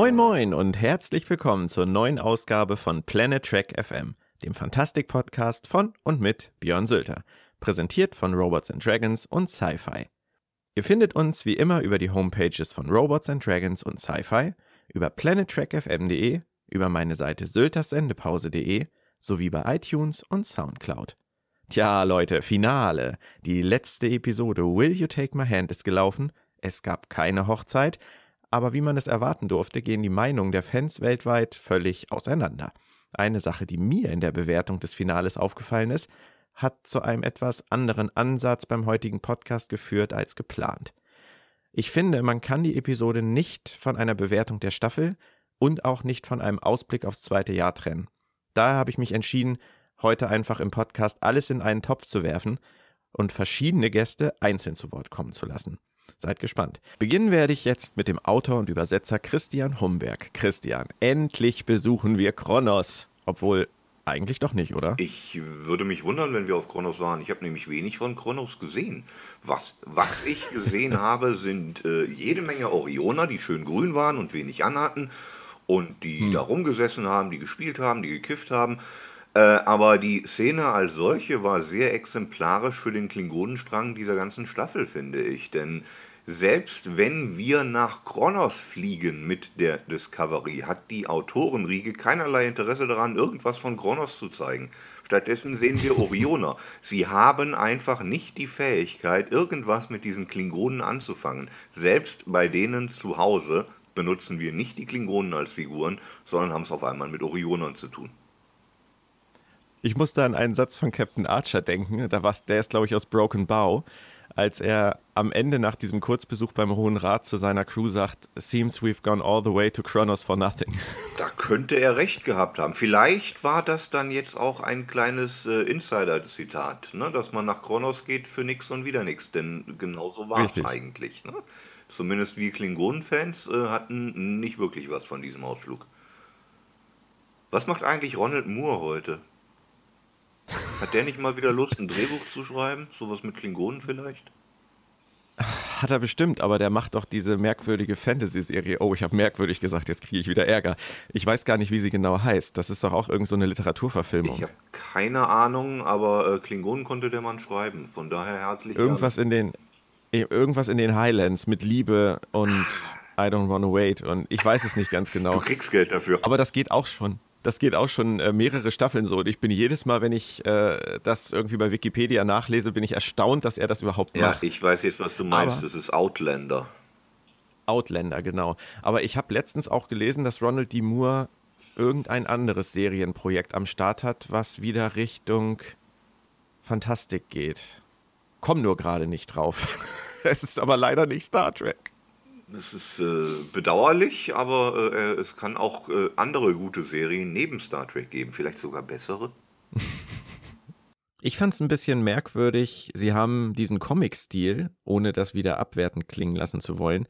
Moin Moin und herzlich willkommen zur neuen Ausgabe von Planet Trek FM, dem Fantastik-Podcast von und mit Björn Sülter, präsentiert von Robots and Dragons und Sci-Fi. Ihr findet uns wie immer über die Homepages von Robots and Dragons und Sci-Fi, über planettrackfm.de, über meine Seite sylterssendepause.de sowie bei iTunes und Soundcloud. Tja, Leute, Finale. Die letzte Episode Will You Take My Hand ist gelaufen. Es gab keine Hochzeit, aber wie man es erwarten durfte, gehen die Meinungen der Fans weltweit völlig auseinander. Eine Sache, die mir in der Bewertung des Finales aufgefallen ist, hat zu einem etwas anderen Ansatz beim heutigen Podcast geführt als geplant. Ich finde, man kann die Episode nicht von einer Bewertung der Staffel und auch nicht von einem Ausblick aufs zweite Jahr trennen. Daher habe ich mich entschieden, heute einfach im Podcast alles in einen Topf zu werfen und verschiedene Gäste einzeln zu Wort kommen zu lassen. Seid gespannt. Beginnen werde ich jetzt mit dem Autor und Übersetzer Christian Humberg. Christian, endlich besuchen wir Kronos. Obwohl, eigentlich doch nicht, oder? Ich würde mich wundern, wenn wir auf Kronos waren. Ich habe nämlich wenig von Kronos gesehen. Was, was ich gesehen habe, sind äh, jede Menge Orioner, die schön grün waren und wenig anhatten. Und die hm. da rumgesessen haben, die gespielt haben, die gekifft haben. Äh, aber die Szene als solche war sehr exemplarisch für den Klingonenstrang dieser ganzen Staffel, finde ich. Denn selbst wenn wir nach Kronos fliegen mit der Discovery, hat die Autorenriege keinerlei Interesse daran, irgendwas von Kronos zu zeigen. Stattdessen sehen wir Orioner. Sie haben einfach nicht die Fähigkeit, irgendwas mit diesen Klingonen anzufangen. Selbst bei denen zu Hause benutzen wir nicht die Klingonen als Figuren, sondern haben es auf einmal mit Orionern zu tun. Ich musste an einen Satz von Captain Archer denken. Da war, der ist, glaube ich, aus Broken Bow als er am Ende nach diesem Kurzbesuch beim Hohen Rat zu seiner Crew sagt, seems we've gone all the way to Kronos for nothing. Da könnte er recht gehabt haben. Vielleicht war das dann jetzt auch ein kleines äh, Insider-Zitat, ne? dass man nach Kronos geht für nichts und wieder nichts, denn genauso war es eigentlich. Ne? Zumindest wir Klingonen-Fans äh, hatten nicht wirklich was von diesem Ausflug. Was macht eigentlich Ronald Moore heute? Hat der nicht mal wieder Lust, ein Drehbuch zu schreiben? Sowas mit Klingonen vielleicht? Hat er bestimmt, aber der macht doch diese merkwürdige Fantasy-Serie. Oh, ich habe merkwürdig gesagt, jetzt kriege ich wieder Ärger. Ich weiß gar nicht, wie sie genau heißt. Das ist doch auch irgendeine so Literaturverfilmung. Ich habe keine Ahnung, aber äh, Klingonen konnte der Mann schreiben. Von daher herzlich Irgendwas in den irgendwas in den Highlands mit Liebe und I don't wanna wait und ich weiß es nicht ganz genau. Du kriegst Geld dafür. Aber das geht auch schon das geht auch schon äh, mehrere Staffeln so. Und ich bin jedes Mal, wenn ich äh, das irgendwie bei Wikipedia nachlese, bin ich erstaunt, dass er das überhaupt macht. Ja, ich weiß jetzt, was du meinst. Aber das ist Outlander. Outlander, genau. Aber ich habe letztens auch gelesen, dass Ronald D. Moore irgendein anderes Serienprojekt am Start hat, was wieder Richtung Fantastik geht. Komm nur gerade nicht drauf. es ist aber leider nicht Star Trek. Es ist äh, bedauerlich, aber äh, es kann auch äh, andere gute Serien neben Star Trek geben, vielleicht sogar bessere. Ich fand es ein bisschen merkwürdig, sie haben diesen Comic-Stil, ohne das wieder abwertend klingen lassen zu wollen,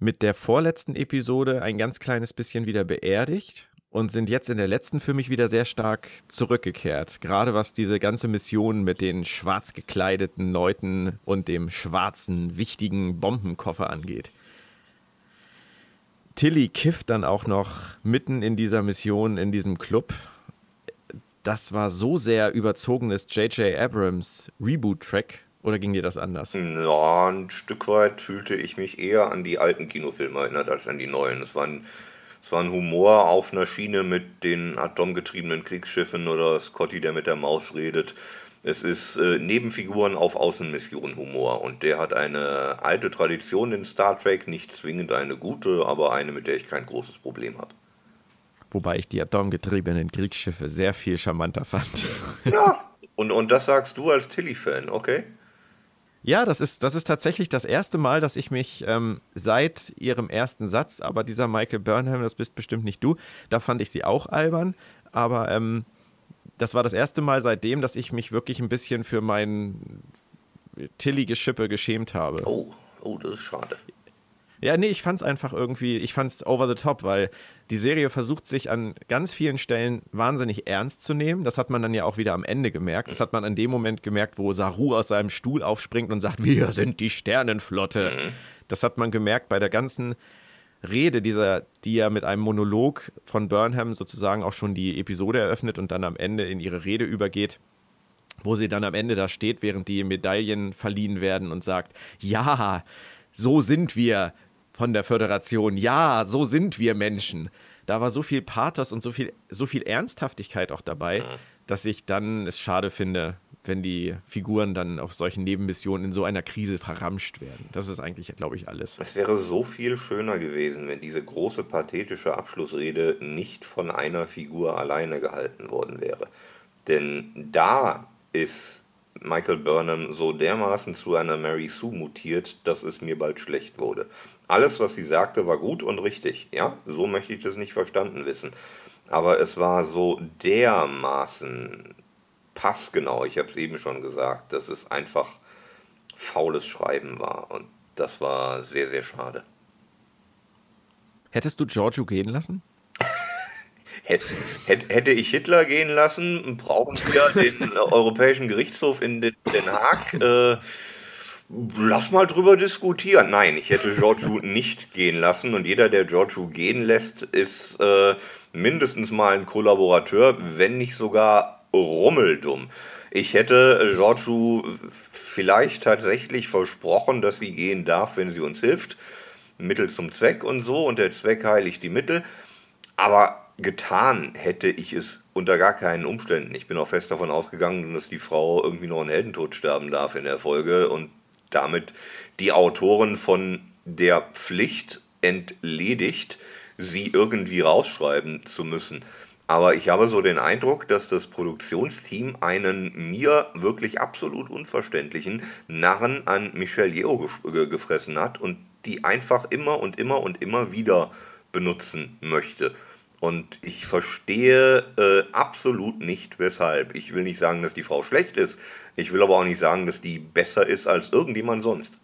mit der vorletzten Episode ein ganz kleines bisschen wieder beerdigt und sind jetzt in der letzten für mich wieder sehr stark zurückgekehrt. Gerade was diese ganze Mission mit den schwarz gekleideten Leuten und dem schwarzen, wichtigen Bombenkoffer angeht. Tilly kifft dann auch noch mitten in dieser Mission, in diesem Club. Das war so sehr überzogenes J.J. Abrams Reboot-Track. Oder ging dir das anders? Ja, ein Stück weit fühlte ich mich eher an die alten Kinofilme erinnert als an die neuen. Es war ein, war ein Humor auf einer Schiene mit den atomgetriebenen Kriegsschiffen oder Scotty, der mit der Maus redet. Es ist äh, Nebenfiguren auf Außenmission Humor und der hat eine alte Tradition in Star Trek, nicht zwingend eine gute, aber eine, mit der ich kein großes Problem habe. Wobei ich die atomgetriebenen Kriegsschiffe sehr viel charmanter fand. Ja, und, und das sagst du als Tilly-Fan, okay? Ja, das ist, das ist tatsächlich das erste Mal, dass ich mich ähm, seit ihrem ersten Satz, aber dieser Michael Burnham, das bist bestimmt nicht du, da fand ich sie auch albern, aber ähm, das war das erste Mal seitdem, dass ich mich wirklich ein bisschen für mein Tilly-Geschippe geschämt habe. Oh, oh, das ist schade. Ja, nee, ich fand's einfach irgendwie, ich fand's over the top, weil die Serie versucht sich an ganz vielen Stellen wahnsinnig ernst zu nehmen. Das hat man dann ja auch wieder am Ende gemerkt. Das hat man an dem Moment gemerkt, wo Saru aus seinem Stuhl aufspringt und sagt, wir sind die Sternenflotte. Mhm. Das hat man gemerkt bei der ganzen Rede, dieser, die ja mit einem Monolog von Burnham sozusagen auch schon die Episode eröffnet und dann am Ende in ihre Rede übergeht, wo sie dann am Ende da steht, während die Medaillen verliehen werden und sagt, ja, so sind wir von der Föderation, ja, so sind wir Menschen. Da war so viel Pathos und so viel, so viel Ernsthaftigkeit auch dabei, dass ich dann es schade finde, wenn die Figuren dann auf solchen Nebenmissionen in so einer Krise verramscht werden. Das ist eigentlich, glaube ich, alles. Es wäre so viel schöner gewesen, wenn diese große pathetische Abschlussrede nicht von einer Figur alleine gehalten worden wäre. Denn da ist Michael Burnham so dermaßen zu einer Mary Sue mutiert, dass es mir bald schlecht wurde. Alles, was sie sagte, war gut und richtig. Ja, so möchte ich das nicht verstanden wissen. Aber es war so dermaßen passgenau, ich habe es eben schon gesagt, dass es einfach faules Schreiben war. Und das war sehr, sehr schade. Hättest du Giorgio gehen lassen? Hätte ich Hitler gehen lassen, brauchen wir den Europäischen Gerichtshof in Den Haag. Äh, lass mal drüber diskutieren. Nein, ich hätte Giorgio nicht gehen lassen und jeder, der Giorgio gehen lässt, ist äh, mindestens mal ein Kollaborateur, wenn nicht sogar rummeldumm. Ich hätte Giorgio vielleicht tatsächlich versprochen, dass sie gehen darf, wenn sie uns hilft. Mittel zum Zweck und so und der Zweck heiligt die Mittel. Aber getan hätte ich es unter gar keinen Umständen. Ich bin auch fest davon ausgegangen, dass die Frau irgendwie noch einen Heldentod sterben darf in der Folge und damit die Autoren von der Pflicht entledigt, sie irgendwie rausschreiben zu müssen. Aber ich habe so den Eindruck, dass das Produktionsteam einen mir wirklich absolut unverständlichen Narren an Michelle Yeoh gefressen hat und die einfach immer und immer und immer wieder benutzen möchte. Und ich verstehe äh, absolut nicht, weshalb. Ich will nicht sagen, dass die Frau schlecht ist. Ich will aber auch nicht sagen, dass die besser ist als irgendjemand sonst.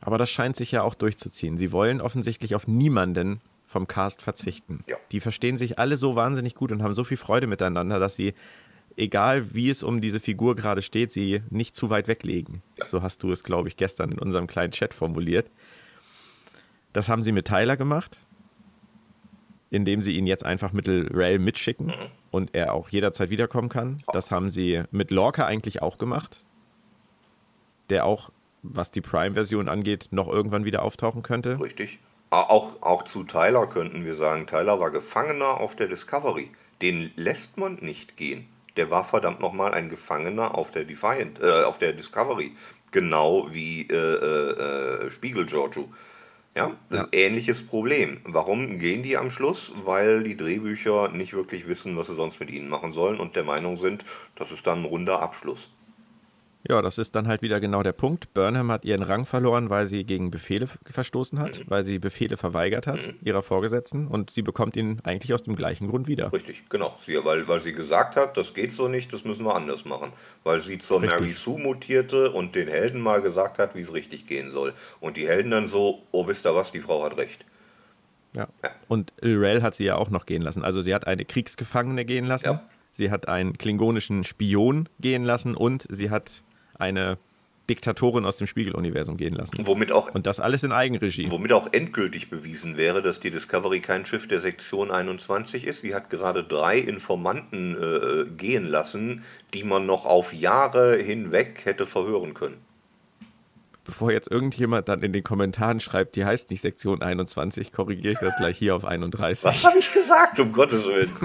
Aber das scheint sich ja auch durchzuziehen. Sie wollen offensichtlich auf niemanden vom Cast verzichten. Ja. Die verstehen sich alle so wahnsinnig gut und haben so viel Freude miteinander, dass sie, egal wie es um diese Figur gerade steht, sie nicht zu weit weglegen. Ja. So hast du es, glaube ich, gestern in unserem kleinen Chat formuliert. Das haben sie mit Tyler gemacht indem sie ihn jetzt einfach mittel Rail mitschicken mhm. und er auch jederzeit wiederkommen kann. Das haben sie mit Lorca eigentlich auch gemacht, der auch, was die Prime-Version angeht, noch irgendwann wieder auftauchen könnte. Richtig. Auch, auch zu Tyler könnten wir sagen, Tyler war Gefangener auf der Discovery. Den lässt man nicht gehen. Der war verdammt nochmal ein Gefangener auf der Defiant, äh, auf der Discovery. Genau wie äh, äh, äh Spiegel Giorgio. Ja, ja. ähnliches Problem. Warum gehen die am Schluss? Weil die Drehbücher nicht wirklich wissen, was sie sonst mit ihnen machen sollen und der Meinung sind, das ist dann ein runder Abschluss. Ja, das ist dann halt wieder genau der Punkt. Burnham hat ihren Rang verloren, weil sie gegen Befehle verstoßen hat, mhm. weil sie Befehle verweigert hat, mhm. ihrer Vorgesetzten, und sie bekommt ihn eigentlich aus dem gleichen Grund wieder. Richtig, genau. Sie, weil, weil sie gesagt hat, das geht so nicht, das müssen wir anders machen. Weil sie zur richtig. Mary Sue mutierte und den Helden mal gesagt hat, wie es richtig gehen soll. Und die Helden dann so, oh, wisst ihr was, die Frau hat recht. Ja. ja. Und Lorel hat sie ja auch noch gehen lassen. Also sie hat eine Kriegsgefangene gehen lassen. Ja. Sie hat einen klingonischen Spion gehen lassen und sie hat eine Diktatorin aus dem Spiegeluniversum gehen lassen. Womit auch, und das alles in Eigenregie. Womit auch endgültig bewiesen wäre, dass die Discovery kein Schiff der Sektion 21 ist. Sie hat gerade drei Informanten äh, gehen lassen, die man noch auf Jahre hinweg hätte verhören können. Bevor jetzt irgendjemand dann in den Kommentaren schreibt, die heißt nicht Sektion 21, korrigiere ich das gleich hier auf 31. Was habe ich gesagt, um Gottes Willen?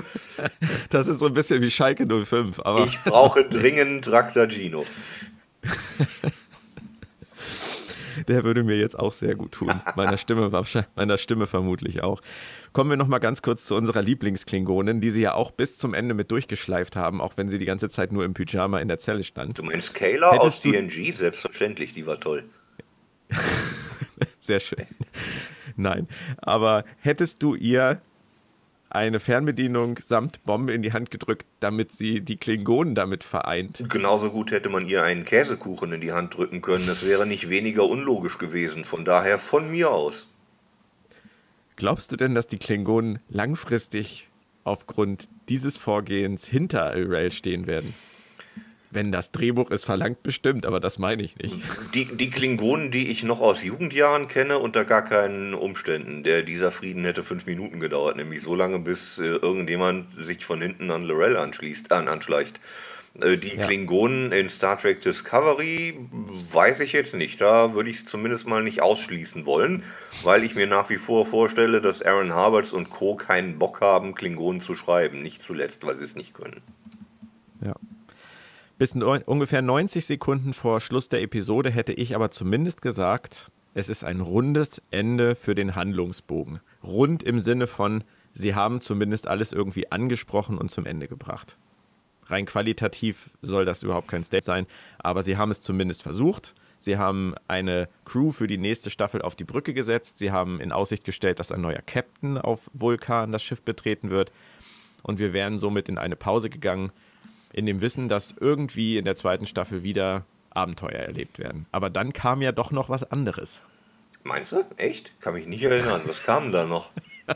Das ist so ein bisschen wie Schalke 05. Aber ich brauche dringend Traktor Gino. Der würde mir jetzt auch sehr gut tun. Meiner Stimme, meiner Stimme vermutlich auch. Kommen wir noch mal ganz kurz zu unserer Lieblingsklingonin, die sie ja auch bis zum Ende mit durchgeschleift haben, auch wenn sie die ganze Zeit nur im Pyjama in der Zelle stand. Du meinst Kayla Hättest aus DNG? Selbstverständlich, die war toll. sehr schön. Nein, aber hättest du ihr eine Fernbedienung samt Bombe in die Hand gedrückt, damit sie die Klingonen damit vereint. Genauso gut hätte man ihr einen Käsekuchen in die Hand drücken können. Das wäre nicht weniger unlogisch gewesen. Von daher von mir aus. Glaubst du denn, dass die Klingonen langfristig aufgrund dieses Vorgehens hinter Rail stehen werden? Wenn das Drehbuch es verlangt, bestimmt, aber das meine ich nicht. Die, die Klingonen, die ich noch aus Jugendjahren kenne, unter gar keinen Umständen. Der, dieser Frieden hätte fünf Minuten gedauert, nämlich so lange, bis äh, irgendjemand sich von hinten an Lorel anschließt, äh, anschleicht. Äh, die ja. Klingonen in Star Trek Discovery weiß ich jetzt nicht. Da würde ich es zumindest mal nicht ausschließen wollen, weil ich mir nach wie vor vorstelle, dass Aaron Harberts und Co. keinen Bock haben, Klingonen zu schreiben. Nicht zuletzt, weil sie es nicht können. Ja. Bis ungefähr 90 Sekunden vor Schluss der Episode hätte ich aber zumindest gesagt, es ist ein rundes Ende für den Handlungsbogen. Rund im Sinne von, sie haben zumindest alles irgendwie angesprochen und zum Ende gebracht. Rein qualitativ soll das überhaupt kein State sein, aber sie haben es zumindest versucht. Sie haben eine Crew für die nächste Staffel auf die Brücke gesetzt. Sie haben in Aussicht gestellt, dass ein neuer Captain auf Vulkan das Schiff betreten wird. Und wir wären somit in eine Pause gegangen, in dem Wissen, dass irgendwie in der zweiten Staffel wieder Abenteuer erlebt werden. Aber dann kam ja doch noch was anderes. Meinst du? Echt? Kann mich nicht erinnern. Was kam da noch?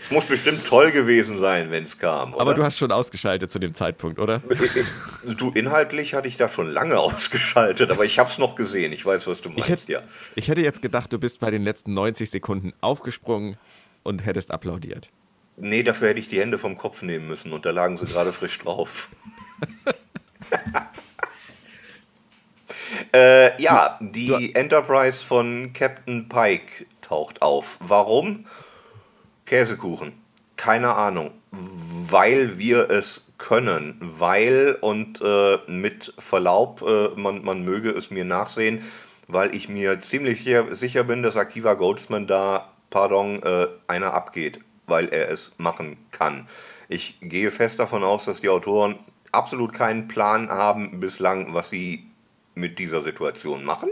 Es muss bestimmt toll gewesen sein, wenn es kam. Oder? Aber du hast schon ausgeschaltet zu dem Zeitpunkt, oder? Du, inhaltlich hatte ich da schon lange ausgeschaltet, aber ich habe es noch gesehen. Ich weiß, was du meinst, ich hätte, ja. Ich hätte jetzt gedacht, du bist bei den letzten 90 Sekunden aufgesprungen und hättest applaudiert. Nee, dafür hätte ich die Hände vom Kopf nehmen müssen und da lagen sie gerade frisch drauf. äh, ja, die Enterprise von Captain Pike taucht auf. Warum? Käsekuchen. Keine Ahnung. Weil wir es können. Weil, und äh, mit Verlaub, äh, man, man möge es mir nachsehen, weil ich mir ziemlich sicher bin, dass Akiva Goldsman da, pardon, äh, einer abgeht, weil er es machen kann. Ich gehe fest davon aus, dass die Autoren absolut keinen Plan haben bislang, was sie mit dieser Situation machen.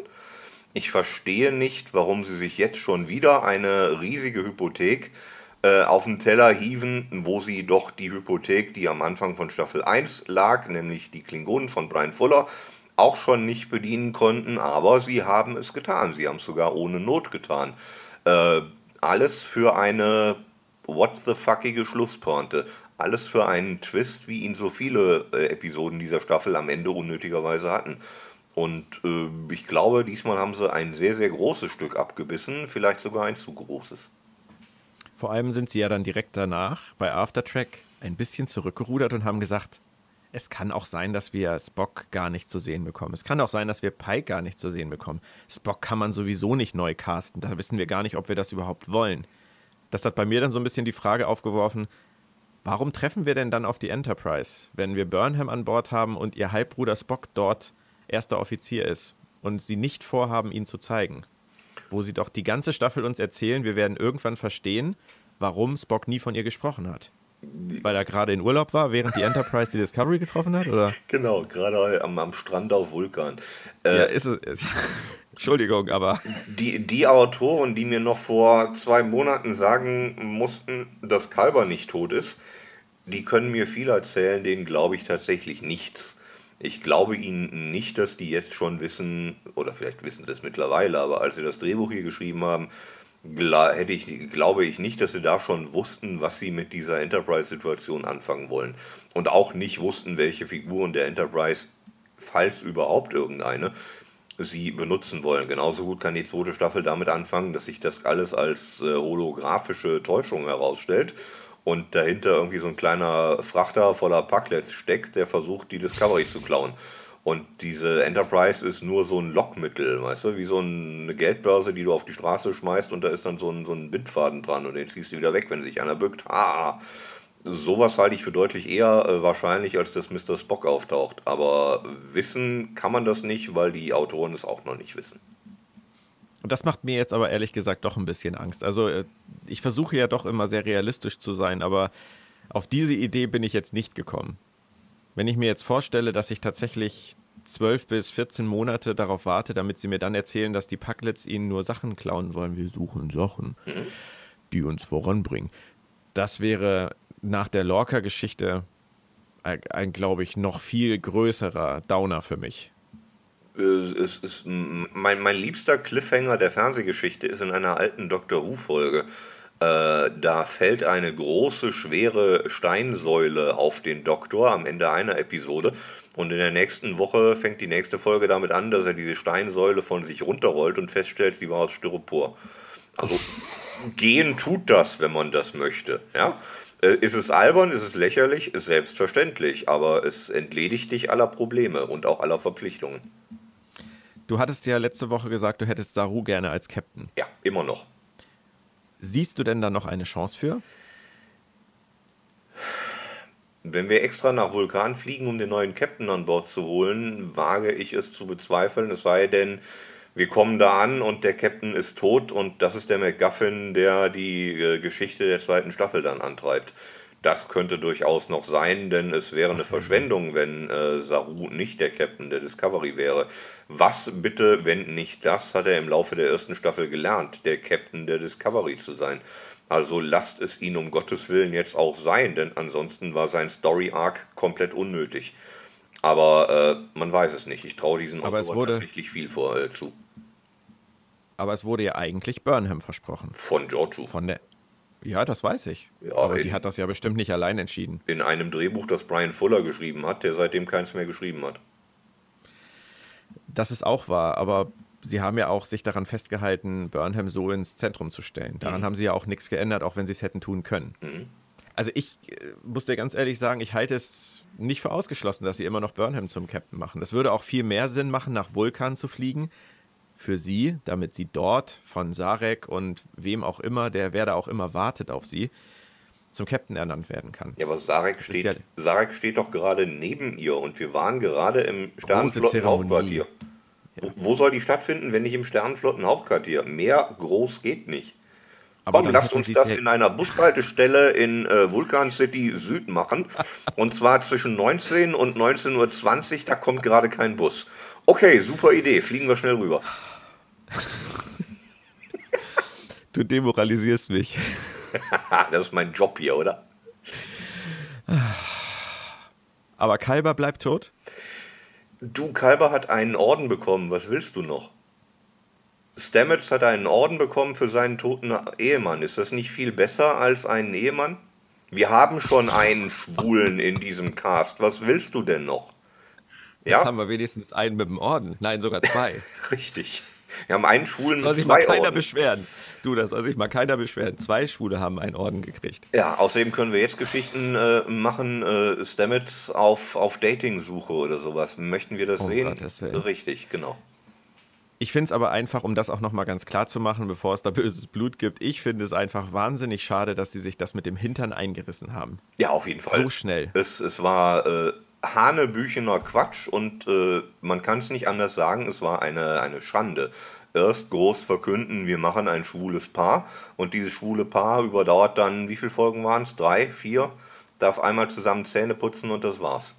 Ich verstehe nicht, warum sie sich jetzt schon wieder eine riesige Hypothek äh, auf den Teller hieven, wo sie doch die Hypothek, die am Anfang von Staffel 1 lag, nämlich die Klingonen von Brian Fuller, auch schon nicht bedienen konnten, aber sie haben es getan. Sie haben es sogar ohne Not getan. Äh, alles für eine what the fuckige Schlusspointe. Alles für einen Twist, wie ihn so viele äh, Episoden dieser Staffel am Ende unnötigerweise hatten. Und äh, ich glaube, diesmal haben sie ein sehr, sehr großes Stück abgebissen, vielleicht sogar ein zu großes. Vor allem sind sie ja dann direkt danach bei Aftertrack ein bisschen zurückgerudert und haben gesagt, es kann auch sein, dass wir Spock gar nicht zu sehen bekommen. Es kann auch sein, dass wir Pike gar nicht zu sehen bekommen. Spock kann man sowieso nicht neu casten. Da wissen wir gar nicht, ob wir das überhaupt wollen. Das hat bei mir dann so ein bisschen die Frage aufgeworfen, warum treffen wir denn dann auf die Enterprise, wenn wir Burnham an Bord haben und ihr Halbbruder Spock dort erster Offizier ist und sie nicht vorhaben, ihn zu zeigen? wo sie doch die ganze Staffel uns erzählen, wir werden irgendwann verstehen, warum Spock nie von ihr gesprochen hat. Weil er gerade in Urlaub war, während die Enterprise die Discovery getroffen hat, oder? Genau, gerade am, am Strand auf Vulkan. Äh, ja, ist es. Entschuldigung, aber. Die, die Autoren, die mir noch vor zwei Monaten sagen mussten, dass Kalber nicht tot ist, die können mir viel erzählen, denen glaube ich tatsächlich nichts. Ich glaube Ihnen nicht, dass die jetzt schon wissen, oder vielleicht wissen sie es mittlerweile, aber als sie das Drehbuch hier geschrieben haben, hätte ich, glaube ich nicht, dass sie da schon wussten, was sie mit dieser Enterprise-Situation anfangen wollen. Und auch nicht wussten, welche Figuren der Enterprise, falls überhaupt irgendeine, sie benutzen wollen. Genauso gut kann die zweite Staffel damit anfangen, dass sich das alles als äh, holographische Täuschung herausstellt und dahinter irgendwie so ein kleiner Frachter voller Packlets steckt, der versucht, die Discovery zu klauen. Und diese Enterprise ist nur so ein Lockmittel, weißt du, wie so eine Geldbörse, die du auf die Straße schmeißt und da ist dann so ein, so ein Bindfaden dran und den ziehst du wieder weg, wenn sich einer bückt. Ha! Sowas halte ich für deutlich eher äh, wahrscheinlich, als dass Mr. Spock auftaucht. Aber wissen kann man das nicht, weil die Autoren es auch noch nicht wissen. Und das macht mir jetzt aber ehrlich gesagt doch ein bisschen Angst. Also äh, ich versuche ja doch immer sehr realistisch zu sein, aber auf diese Idee bin ich jetzt nicht gekommen. Wenn ich mir jetzt vorstelle, dass ich tatsächlich zwölf bis 14 Monate darauf warte, damit sie mir dann erzählen, dass die Packlets ihnen nur Sachen klauen wollen. Wir suchen Sachen, die uns voranbringen. Das wäre nach der Lorca-Geschichte ein, ein glaube ich, noch viel größerer Downer für mich. Äh, es ist mein, mein liebster Cliffhanger der Fernsehgeschichte ist in einer alten Doctor Who-Folge, da fällt eine große, schwere Steinsäule auf den Doktor am Ende einer Episode. Und in der nächsten Woche fängt die nächste Folge damit an, dass er diese Steinsäule von sich runterrollt und feststellt, sie war aus Styropor. Also gehen tut das, wenn man das möchte. Ja? Äh, ist es albern, ist es lächerlich? Ist selbstverständlich, aber es entledigt dich aller Probleme und auch aller Verpflichtungen. Du hattest ja letzte Woche gesagt, du hättest Saru gerne als Captain. Ja, immer noch. Siehst du denn da noch eine Chance für? Wenn wir extra nach Vulkan fliegen, um den neuen Captain an Bord zu holen, wage ich es zu bezweifeln. Es sei denn, wir kommen da an und der Captain ist tot und das ist der McGuffin, der die äh, Geschichte der zweiten Staffel dann antreibt. Das könnte durchaus noch sein, denn es wäre eine Verschwendung, wenn äh, Saru nicht der Captain der Discovery wäre. Was bitte, wenn nicht das, hat er im Laufe der ersten Staffel gelernt, der Captain der Discovery zu sein. Also lasst es ihn um Gottes Willen jetzt auch sein, denn ansonsten war sein Story Arc komplett unnötig. Aber äh, man weiß es nicht. Ich traue diesen Aber wurde, tatsächlich viel vor, äh, zu. Aber es wurde ja eigentlich Burnham versprochen. Von Giorgio. Von der, ja, das weiß ich. Ja, Aber in, die hat das ja bestimmt nicht allein entschieden. In einem Drehbuch, das Brian Fuller geschrieben hat, der seitdem keins mehr geschrieben hat. Das ist auch wahr, aber sie haben ja auch sich daran festgehalten, Burnham so ins Zentrum zu stellen. Daran mhm. haben sie ja auch nichts geändert, auch wenn sie es hätten tun können. Mhm. Also ich äh, muss dir ganz ehrlich sagen, ich halte es nicht für ausgeschlossen, dass sie immer noch Burnham zum Captain machen. Das würde auch viel mehr Sinn machen, nach Vulkan zu fliegen, für sie, damit sie dort von Sarek und wem auch immer, der wer da auch immer wartet auf sie, zum Captain ernannt werden kann. Ja, aber Sarek steht, ja Sarek steht doch gerade neben ihr und wir waren gerade im Sternenflottenhauptquartier. Ja. Wo, wo soll die stattfinden, wenn nicht im Sternenflottenhauptquartier? Mehr groß geht nicht. Aber Komm, lasst uns das in einer Bushaltestelle in äh, Vulcan City Süd machen. Und zwar zwischen 19 und 19.20 Uhr, da kommt gerade kein Bus. Okay, super Idee, fliegen wir schnell rüber. Du demoralisierst mich. das ist mein Job hier, oder? Aber Kalber bleibt tot? Du, Kalber hat einen Orden bekommen. Was willst du noch? Stamets hat einen Orden bekommen für seinen toten Ehemann. Ist das nicht viel besser als einen Ehemann? Wir haben schon einen Schwulen in diesem Cast. Was willst du denn noch? Ja? Jetzt haben wir wenigstens einen mit dem Orden. Nein, sogar zwei. Richtig. Wir haben einen Schwulen soll mit zwei Orden. Soll sich mal keiner Orden. beschweren. Du, das soll sich mal keiner beschweren. Zwei Schwule haben einen Orden gekriegt. Ja, außerdem können wir jetzt Geschichten äh, machen, äh, Stamets auf, auf Dating-Suche oder sowas. Möchten wir das oh, sehen? Gott, Richtig, genau. Ich finde es aber einfach, um das auch nochmal ganz klar zu machen, bevor es da böses Blut gibt, ich finde es einfach wahnsinnig schade, dass sie sich das mit dem Hintern eingerissen haben. Ja, auf jeden Fall. So schnell. Es, es war äh, hanebüchener Quatsch und äh, man kann es nicht anders sagen, es war eine, eine Schande. Erst groß verkünden, wir machen ein schwules Paar und dieses schwule Paar überdauert dann, wie viele Folgen waren es? Drei, vier? Darf einmal zusammen Zähne putzen und das war's.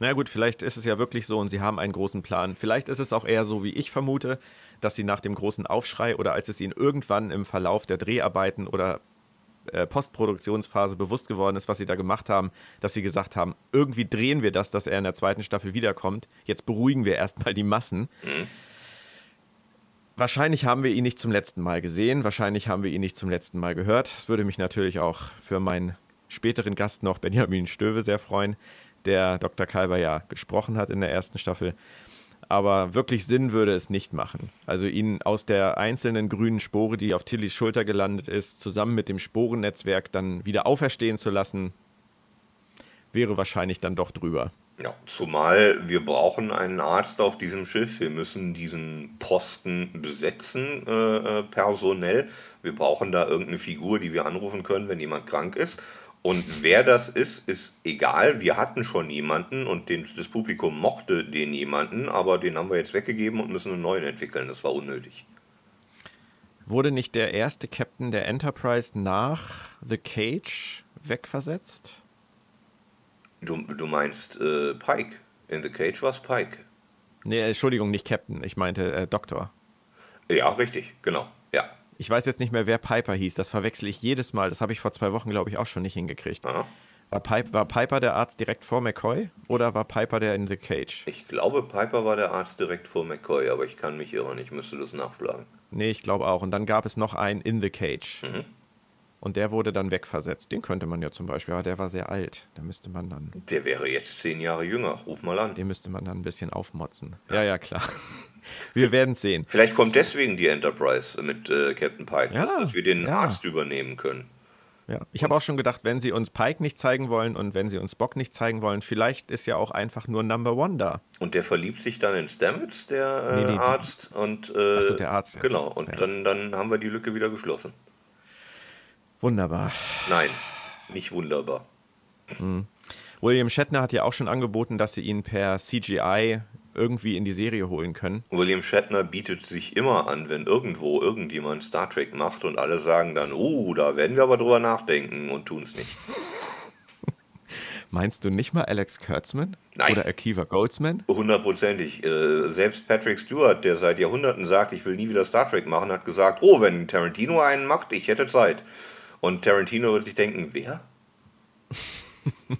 Na gut, vielleicht ist es ja wirklich so und sie haben einen großen Plan. Vielleicht ist es auch eher so, wie ich vermute, dass sie nach dem großen Aufschrei oder als es ihnen irgendwann im Verlauf der Dreharbeiten oder äh, Postproduktionsphase bewusst geworden ist, was sie da gemacht haben, dass sie gesagt haben, irgendwie drehen wir das, dass er in der zweiten Staffel wiederkommt. Jetzt beruhigen wir erstmal die Massen. Mhm. Wahrscheinlich haben wir ihn nicht zum letzten Mal gesehen, wahrscheinlich haben wir ihn nicht zum letzten Mal gehört. Es würde mich natürlich auch für meinen späteren Gast noch, Benjamin Stöwe, sehr freuen, der Dr. Kalber ja gesprochen hat in der ersten Staffel aber wirklich Sinn würde es nicht machen. Also ihn aus der einzelnen grünen Spore, die auf Tillys Schulter gelandet ist, zusammen mit dem Sporennetzwerk dann wieder auferstehen zu lassen, wäre wahrscheinlich dann doch drüber. Ja, zumal wir brauchen einen Arzt auf diesem Schiff. Wir müssen diesen Posten besetzen, äh, äh personell. Wir brauchen da irgendeine Figur, die wir anrufen können, wenn jemand krank ist. Und wer das ist, ist egal. Wir hatten schon jemanden und den, das Publikum mochte den jemanden, aber den haben wir jetzt weggegeben und müssen einen neuen entwickeln. Das war unnötig. Wurde nicht der erste Captain der Enterprise nach The Cage wegversetzt? Du, du meinst äh, Pike. In The Cage war es Pike. Nee, Entschuldigung, nicht Captain. Ich meinte äh, Doktor. Ja, richtig, genau. Ja. Ich weiß jetzt nicht mehr, wer Piper hieß. Das verwechsel ich jedes Mal. Das habe ich vor zwei Wochen, glaube ich, auch schon nicht hingekriegt. War, Pipe, war Piper der Arzt direkt vor McCoy oder war Piper der in The Cage? Ich glaube, Piper war der Arzt direkt vor McCoy, aber ich kann mich irren. Ich müsste das nachschlagen. Nee, ich glaube auch. Und dann gab es noch einen in The Cage. Mhm. Und der wurde dann wegversetzt. Den könnte man ja zum Beispiel, aber der war sehr alt. Da müsste man dann. Der wäre jetzt zehn Jahre jünger. Ruf mal an. Den müsste man dann ein bisschen aufmotzen. Ja, ja, klar. Wir werden sehen. Vielleicht kommt deswegen die Enterprise mit äh, Captain Pike, Ja, dass wir den ja. Arzt übernehmen können. Ja. Ich habe auch schon gedacht, wenn sie uns Pike nicht zeigen wollen und wenn sie uns Bock nicht zeigen wollen, vielleicht ist ja auch einfach nur Number One da. Und der verliebt sich dann in Stamets, der äh, Nee, nee, Arzt. Und, äh, so, der Arzt jetzt. Genau, und Ja. dann, dann haben wir die Lücke wieder geschlossen. Wunderbar. Nein, nicht wunderbar. William Shatner hat ja auch schon angeboten, dass sie ihn per CGI irgendwie in die Serie holen können. William Shatner bietet sich immer an, wenn irgendwo irgendjemand Star Trek macht und alle sagen dann, oh, da werden wir aber drüber nachdenken und tun es nicht. Meinst du nicht mal Alex Kurtzman? Nein. Oder Akiva Goldsman? Hundertprozentig. Äh, selbst Patrick Stewart, der seit Jahrhunderten sagt, ich will nie wieder Star Trek machen, hat gesagt, oh, wenn Tarantino einen macht, ich hätte Zeit. Und Tarantino wird sich denken, wer?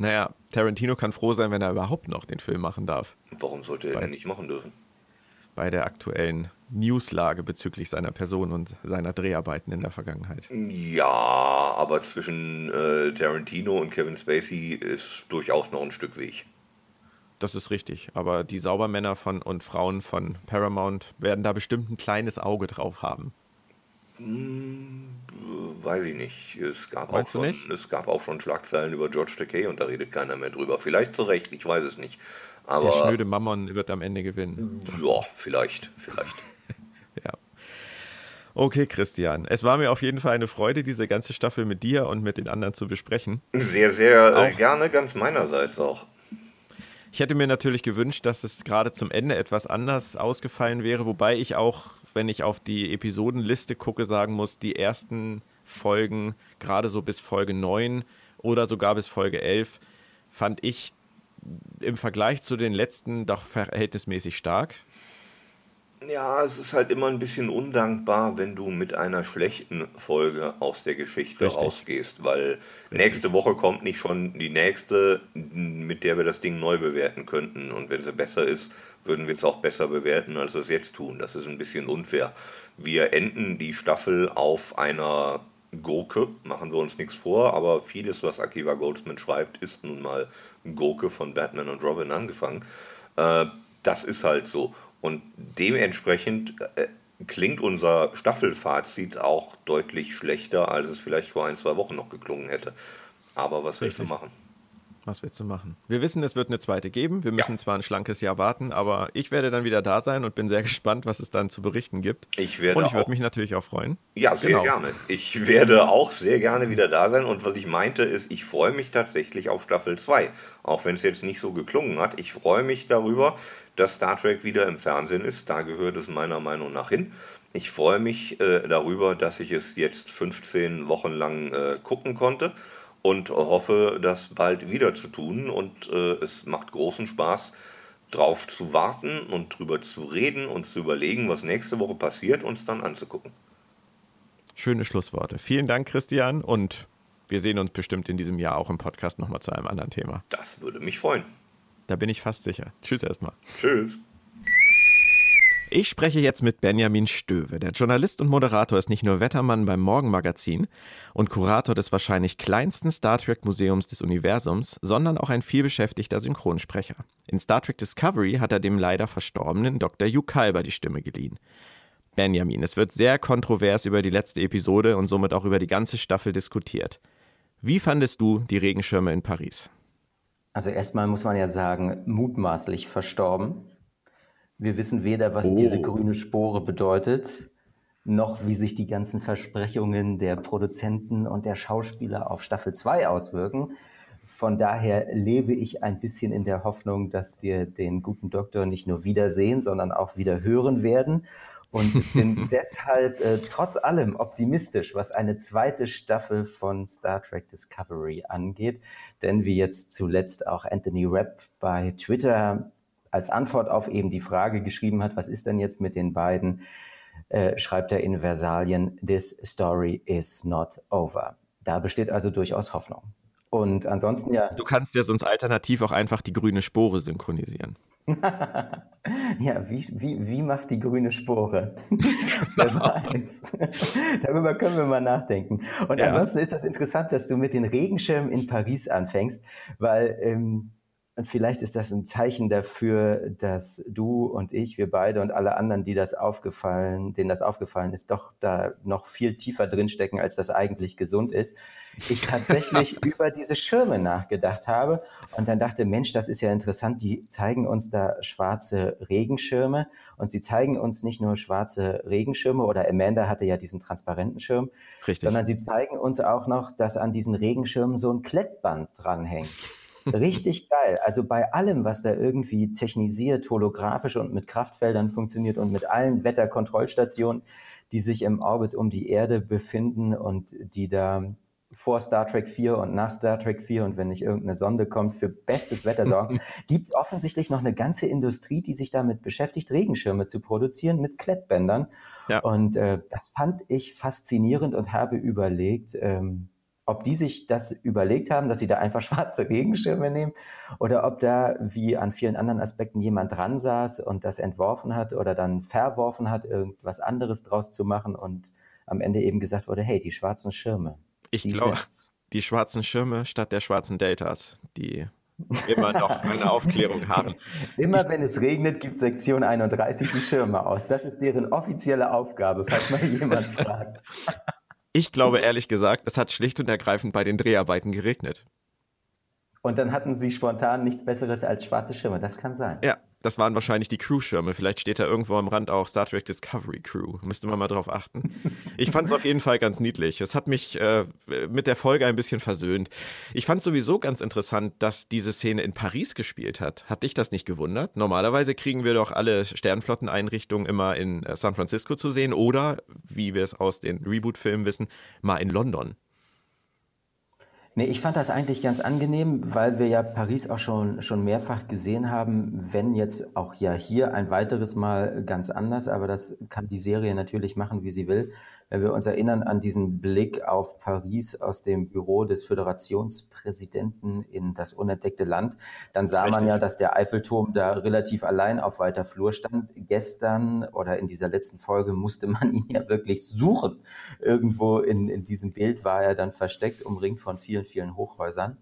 Naja, Tarantino kann froh sein, wenn er überhaupt noch den Film machen darf. Warum sollte er Weil- den nicht machen dürfen? Bei der aktuellen Newslage bezüglich seiner Person und seiner Dreharbeiten in der Vergangenheit. Ja, aber zwischen äh, Tarantino und Kevin Spacey ist durchaus noch ein Stück Weg. Das ist richtig. Aber die Saubermänner von und Frauen von Paramount werden da bestimmt ein kleines Auge drauf haben. Äh, Weiß ich nicht. Es gab, auch Meinst du schon, nicht? es gab auch schon Schlagzeilen über George Takei und da redet keiner mehr drüber. Vielleicht zu Recht, ich weiß es nicht. Der Aber schnöde Mammon wird am Ende gewinnen. ja, vielleicht, vielleicht. Ja. Okay, Christian. Es war mir auf jeden Fall eine Freude, diese ganze Staffel mit dir und mit den anderen zu besprechen. Sehr, sehr äh, Auch- gerne, ganz meinerseits auch. Ich hätte mir natürlich gewünscht, dass es gerade zum Ende etwas anders ausgefallen wäre, wobei ich auch, wenn ich auf die Episodenliste gucke, sagen muss, die ersten Folgen, gerade so bis Folge 9 oder sogar bis Folge 11, fand ich im Vergleich zu den letzten doch verhältnismäßig stark. Ja, es ist halt immer ein bisschen undankbar, wenn du mit einer schlechten Folge aus der Geschichte Richtig. rausgehst, weil nächste Woche kommt nicht schon die nächste, mit der wir das Ding neu bewerten könnten. Und wenn sie besser ist, würden wir es auch besser bewerten, als wir es jetzt tun. Das ist ein bisschen unfair. Wir enden die Staffel auf einer Gurke, machen wir uns nichts vor, aber vieles, was Akiva Goldsman schreibt, ist nun mal Gurke von Batman und Robin angefangen. Äh, das ist halt so. Und dementsprechend äh, klingt unser Staffelfazit auch deutlich schlechter, als es vielleicht vor ein, zwei Wochen noch geklungen hätte. Aber was willst du machen? Was willst du machen? Wir wissen, es wird eine zweite geben. Wir müssen zwar ein schlankes Jahr warten, aber ich werde dann wieder da sein und bin sehr gespannt, was es dann zu berichten gibt. Ich werde und ich würde mich natürlich auch freuen. Ja, sehr Genau. gerne. Ich werde auch sehr gerne wieder da sein. Und was ich meinte, ist, ich freue mich tatsächlich auf Staffel 2. Auch wenn es jetzt nicht so geklungen hat. Ich freue mich darüber, dass Star Trek wieder im Fernsehen ist. Da gehört es meiner Meinung nach hin. Ich freue mich äh, darüber, dass ich es jetzt 15 Wochen lang äh, gucken konnte und hoffe, das bald wieder zu tun. Und äh, es macht großen Spaß, drauf zu warten und drüber zu reden und zu überlegen, was nächste Woche passiert, uns dann anzugucken. Schöne Schlussworte. Vielen Dank, Christian. Und wir sehen uns bestimmt in diesem Jahr auch im Podcast nochmal zu einem anderen Thema. Das würde mich freuen. Da bin ich fast sicher. Tschüss erstmal. Tschüss. Ich spreche jetzt mit Benjamin Stöwe. Der Journalist und Moderator ist nicht nur Wettermann beim Morgenmagazin und Kurator des wahrscheinlich kleinsten Star Trek Museums des Universums, sondern auch ein vielbeschäftigter Synchronsprecher. In Star Trek Discovery hat er dem leider verstorbenen Dr. Hugh Kalber die Stimme geliehen. Benjamin, es wird sehr kontrovers über die letzte Episode und somit auch über die ganze Staffel diskutiert. Wie fandest du die Regenschirme in Paris? Also erstmal muss man ja sagen, mutmaßlich verstorben. Wir wissen weder, was Oh. diese grüne Spore bedeutet, noch wie sich die ganzen Versprechungen der Produzenten und der Schauspieler auf Staffel 2 auswirken. Von daher lebe ich ein bisschen in der Hoffnung, dass wir den guten Doktor nicht nur wiedersehen, sondern auch wieder hören werden. Und bin deshalb äh, trotz allem optimistisch, was eine zweite Staffel von Star Trek Discovery angeht. Denn wie jetzt zuletzt auch Anthony Rapp bei Twitter als Antwort auf eben die Frage geschrieben hat, was ist denn jetzt mit den beiden, äh, schreibt er in Versalien, This story is not over. Da besteht also durchaus Hoffnung. Und ansonsten ja. Du kannst ja sonst alternativ auch einfach die grüne Spore synchronisieren. ja, wie, wie, wie macht die grüne Spore? Wer genau. weiß. Darüber können wir mal nachdenken. Und ja. ansonsten ist das interessant, dass du mit den Regenschirmen in Paris anfängst, weil ähm, vielleicht ist das ein Zeichen dafür, dass du und ich, wir beide und alle anderen, die das aufgefallen, denen das aufgefallen ist, doch da noch viel tiefer drinstecken, als das eigentlich gesund ist. Ich tatsächlich über diese Schirme nachgedacht habe und dann dachte, Mensch, das ist ja interessant. Die zeigen uns da schwarze Regenschirme und sie zeigen uns nicht nur schwarze Regenschirme oder Amanda hatte ja diesen transparenten Schirm, Richtig. sondern sie zeigen uns auch noch, dass an diesen Regenschirmen so ein Klettband dranhängt. Richtig geil. Also bei allem, was da irgendwie technisiert, holographisch und mit Kraftfeldern funktioniert und mit allen Wetterkontrollstationen, die sich im Orbit um die Erde befinden und die da vor Star Trek 4 und nach Star Trek 4 und wenn nicht irgendeine Sonde kommt, für bestes Wetter sorgen, gibt es offensichtlich noch eine ganze Industrie, die sich damit beschäftigt, Regenschirme zu produzieren mit Klettbändern. Ja. Und äh, das fand ich faszinierend und habe überlegt, ähm, ob die sich das überlegt haben, dass sie da einfach schwarze Regenschirme nehmen oder ob da wie an vielen anderen Aspekten jemand dran saß und das entworfen hat oder dann verworfen hat, irgendwas anderes draus zu machen und am Ende eben gesagt wurde, hey, die schwarzen Schirme. Ich glaube, die schwarzen Schirme statt der schwarzen Deltas, die immer noch eine Aufklärung haben. Immer wenn es regnet, gibt Sektion 31 die Schirme aus. Das ist deren offizielle Aufgabe, falls mal jemand fragt. Ich glaube ehrlich gesagt, es hat schlicht und ergreifend bei den Dreharbeiten geregnet. Und dann hatten sie spontan nichts Besseres als schwarze Schirme. Das kann sein. Ja, das waren wahrscheinlich die Crew-Schirme. Vielleicht steht da irgendwo am Rand auch Star Trek Discovery Crew. Müsste man mal drauf achten. Ich fand es auf jeden Fall ganz niedlich. Es hat mich äh, mit der Folge ein bisschen versöhnt. Ich fand sowieso ganz interessant, dass diese Szene in Paris gespielt hat. Hat dich das nicht gewundert? Normalerweise kriegen wir doch alle Sternflotteneinrichtungen immer in äh, San Francisco zu sehen oder, wie wir es aus den Reboot-Filmen wissen, mal in London. Nee, ich fand das eigentlich ganz angenehm, weil wir ja Paris auch schon, schon mehrfach gesehen haben, wenn jetzt auch ja hier ein weiteres Mal ganz anders, aber das kann die Serie natürlich machen, wie sie will. Wenn wir uns erinnern an diesen Blick auf Paris aus dem Büro des Föderationspräsidenten in das unentdeckte Land, dann sah Richtig. man ja, dass der Eiffelturm da relativ allein auf weiter Flur stand. Gestern oder in dieser letzten Folge musste man ihn ja wirklich suchen. Irgendwo in, in diesem Bild war er dann versteckt, umringt von vielen, vielen Hochhäusern.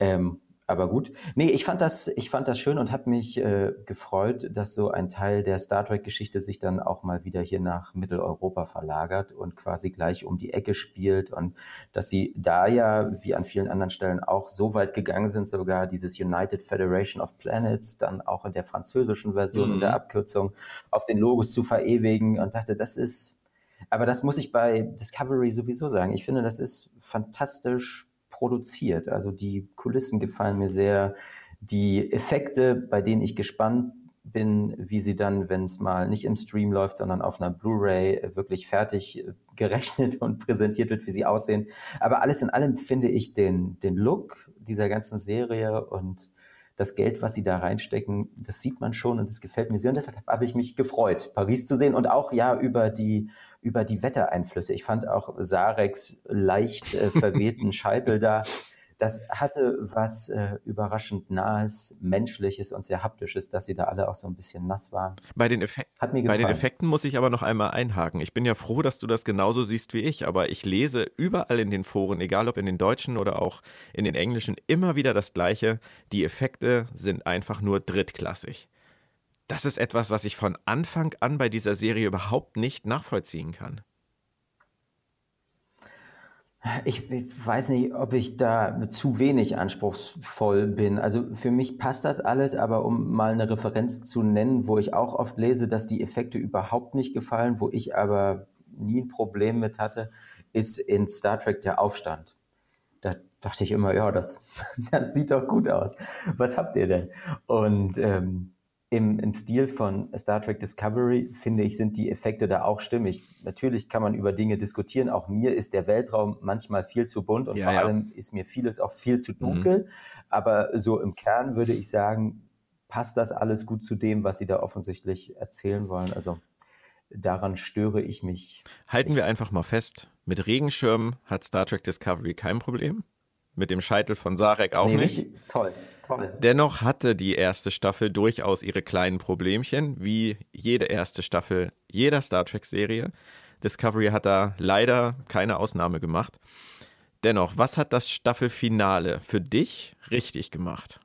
Ähm, aber gut. Nee, ich fand das, ich fand das schön und habe mich äh, gefreut, dass so ein Teil der Star Trek-Geschichte sich dann auch mal wieder hier nach Mitteleuropa verlagert und quasi gleich um die Ecke spielt und dass sie da ja, wie an vielen anderen Stellen auch so weit gegangen sind, sogar dieses United Federation of Planets dann auch in der französischen Version mhm. in der mhm. Abkürzung auf den Logos zu verewigen und dachte, das ist, aber das muss ich bei Discovery sowieso sagen. Ich finde, das ist fantastisch produziert. Also die Kulissen gefallen mir sehr. Die Effekte, bei denen ich gespannt bin, wie sie dann, wenn es mal nicht im Stream läuft, sondern auf einer Blu-ray wirklich fertig gerechnet und präsentiert wird, wie sie aussehen. Aber alles in allem finde ich den, den Look dieser ganzen Serie und das Geld, was sie da reinstecken, das sieht man schon und das gefällt mir sehr. Und deshalb habe ich mich gefreut, Paris zu sehen und auch ja über die über die Wettereinflüsse. Ich fand auch Sareks leicht äh, verwehten Scheitel da. Das hatte was äh, überraschend Nahes, Menschliches und sehr Haptisches, dass sie da alle auch so ein bisschen nass waren. Bei den, Effek bei den Effekten muss ich aber noch einmal einhaken. Ich bin ja froh, dass du das genauso siehst wie ich, aber ich lese überall in den Foren, egal ob in den deutschen oder auch in den englischen, immer wieder das Gleiche. Die Effekte sind einfach nur drittklassig das ist etwas, was ich von Anfang an bei dieser Serie überhaupt nicht nachvollziehen kann. Ich, ich, weiß nicht, ob ich da zu wenig anspruchsvoll bin. Also für mich passt das alles, aber um mal eine Referenz zu nennen, wo ich auch oft lese, dass die Effekte überhaupt nicht gefallen, wo ich aber nie ein Problem mit hatte, ist in Star Trek der Aufstand. Da dachte ich immer, ja, das, das sieht doch gut aus. Was habt ihr denn? Und ähm, im, im Stil von Star Trek Discovery, finde ich, sind die Effekte da auch stimmig. Natürlich kann man über Dinge diskutieren. Auch mir ist der Weltraum manchmal viel zu bunt und ja, vor ja. allem ist mir vieles auch viel zu dunkel. Mhm. Aber so im Kern würde ich sagen, passt das alles gut zu dem, was Sie da offensichtlich erzählen wollen. Also daran störe ich mich. Halten nicht. wir einfach mal fest, mit Regenschirmen hat Star Trek Discovery kein Problem. mit dem Scheitel von Sarek auch nee, nicht. Richtig, toll, toll. Dennoch hatte die erste Staffel durchaus ihre kleinen Problemchen, wie jede erste Staffel jeder Star Trek-Serie. Discovery hat da leider keine Ausnahme gemacht. Dennoch, was hat das Staffelfinale für dich richtig gemacht?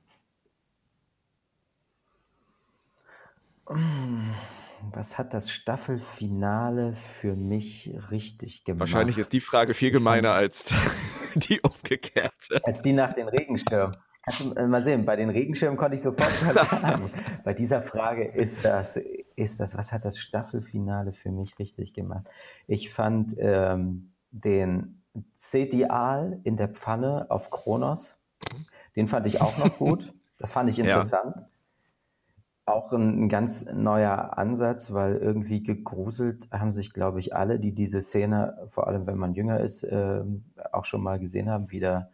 Was hat das Staffelfinale für mich richtig gemacht? Wahrscheinlich ist die Frage viel gemeiner als die umgekehrte. Als die nach den Regenschirmen. Kannst du äh, mal sehen, bei den Regenschirmen konnte ich sofort was sagen. bei dieser Frage ist das, ist das, was hat das Staffelfinale für mich richtig gemacht? Ich fand ähm, den CDAL in der Pfanne auf Kronos, den fand ich auch noch gut. Das fand ich interessant. Ja. Auch ein, ein, ganz neuer Ansatz, weil irgendwie gegruselt haben sich, glaube ich, alle, die diese Szene, vor allem wenn man jünger ist, äh, auch schon mal gesehen haben, wieder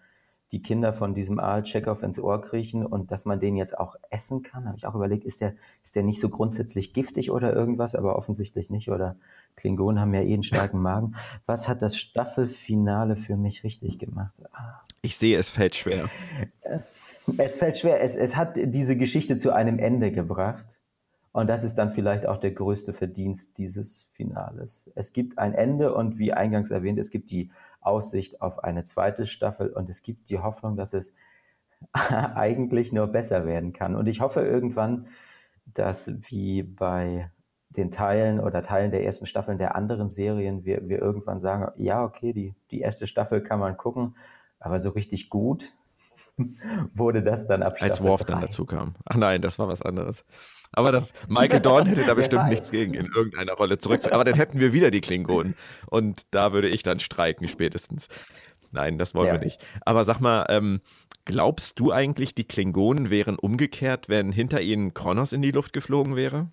die Kinder von diesem Aal Chekhov ins Ohr kriechen und dass man den jetzt auch essen kann, habe ich auch überlegt, ist der, ist der nicht so grundsätzlich giftig oder irgendwas, aber offensichtlich nicht. Oder Klingonen haben ja eh einen starken Magen. Was hat das Staffelfinale für mich richtig gemacht? Ah. Ich sehe, es fällt schwer. Es fällt schwer. Es, es hat diese Geschichte zu einem Ende gebracht. Und das ist dann vielleicht auch der größte Verdienst dieses Finales. Es gibt ein Ende und wie eingangs erwähnt, es gibt die Aussicht auf eine zweite Staffel und es gibt die Hoffnung, dass es eigentlich nur besser werden kann. Und ich hoffe irgendwann, dass wie bei den Teilen oder Teilen der ersten Staffeln der anderen Serien wir, wir irgendwann sagen, ja, okay, die, die erste Staffel kann man gucken, aber so richtig gut wurde das dann ab Staffel Als Worf 3. dann dazu kam. Ach nein, das war was anderes. Aber das, Michael Dorn hätte da bestimmt nichts gegen, in irgendeiner Rolle zurückzukommen. Aber dann hätten wir wieder die Klingonen. Und da würde ich dann streiken spätestens. Nein, das wollen ja. wir nicht. Aber sag mal, ähm, glaubst du eigentlich, die Klingonen wären umgekehrt, wenn hinter ihnen Kronos in die Luft geflogen wäre?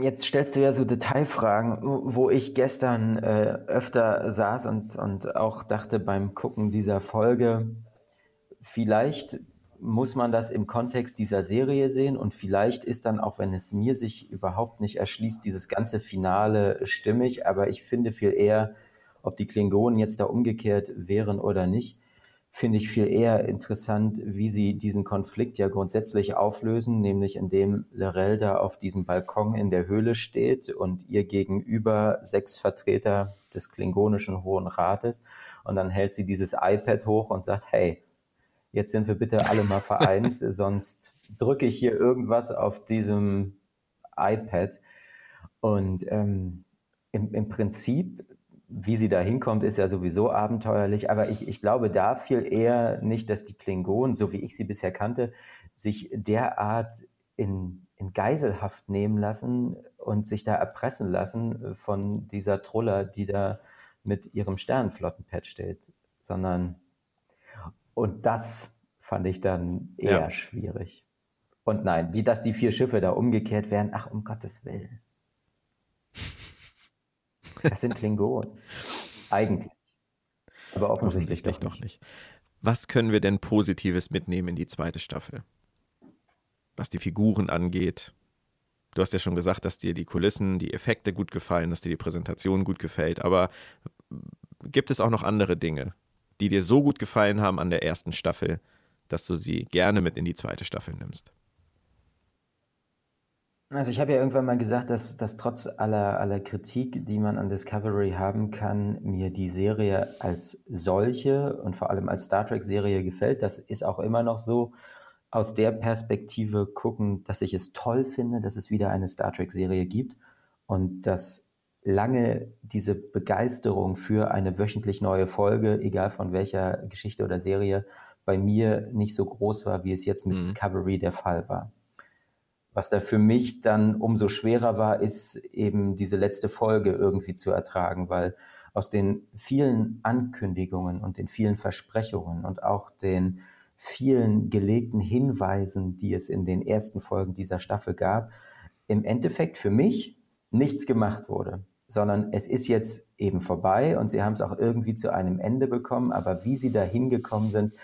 Jetzt stellst du ja so Detailfragen, wo ich gestern äh, öfter saß und, und auch dachte beim Gucken dieser Folge, vielleicht muss man das im Kontext dieser Serie sehen und vielleicht ist dann, auch wenn es mir sich überhaupt nicht erschließt, dieses ganze Finale stimmig, aber ich finde viel eher, ob die Klingonen jetzt da umgekehrt wären oder nicht, finde ich viel eher interessant, wie sie diesen Konflikt ja grundsätzlich auflösen, nämlich indem Lorel da auf diesem Balkon in der Höhle steht und ihr gegenüber sechs Vertreter des klingonischen Hohen Rates und dann hält sie dieses iPad hoch und sagt, hey, jetzt sind wir bitte alle mal vereint, sonst drücke ich hier irgendwas auf diesem iPad. Und ähm, im, im Prinzip, wie sie da hinkommt, ist ja sowieso abenteuerlich, aber ich, ich glaube da viel eher nicht, dass die Klingonen, so wie ich sie bisher kannte, sich derart in, in Geiselhaft nehmen lassen und sich da erpressen lassen von dieser Truller, die da mit ihrem Sternenflottenpad steht, sondern und das fand ich dann eher ja. schwierig. Und nein, die, dass die vier Schiffe da umgekehrt werden, ach, um Gottes Willen. Das sind Klingonen. Eigentlich. Aber offensichtlich, offensichtlich doch, nicht. nicht. Was können wir denn Positives mitnehmen in die zweite Staffel? Was die Figuren angeht. Du hast ja schon gesagt, dass dir die Kulissen, die Effekte gut gefallen, dass dir die Präsentation gut gefällt. Aber gibt es auch noch andere Dinge, die dir so gut gefallen haben an der ersten Staffel, dass du sie gerne mit in die zweite Staffel nimmst? Also ich habe ja irgendwann mal gesagt, dass, dass trotz aller, aller Kritik, die man an Discovery haben kann, mir die Serie als solche und vor allem als Star Trek-Serie gefällt. Das ist auch immer noch so. Aus der Perspektive gucken, dass ich es toll finde, dass es wieder eine Star Trek-Serie gibt und dass lange diese Begeisterung für eine wöchentlich neue Folge, egal von welcher Geschichte oder Serie, bei mir nicht so groß war, wie es jetzt mit mhm. Discovery der Fall war. Was da für mich dann umso schwerer war, ist eben diese letzte Folge irgendwie zu ertragen, weil aus den vielen Ankündigungen und den vielen Versprechungen und auch den vielen gelegten Hinweisen, die es in den ersten Folgen dieser Staffel gab, im Endeffekt für mich nichts gemacht wurde sondern es ist jetzt eben vorbei und sie haben es auch irgendwie zu einem Ende bekommen. Aber wie sie da hingekommen sind,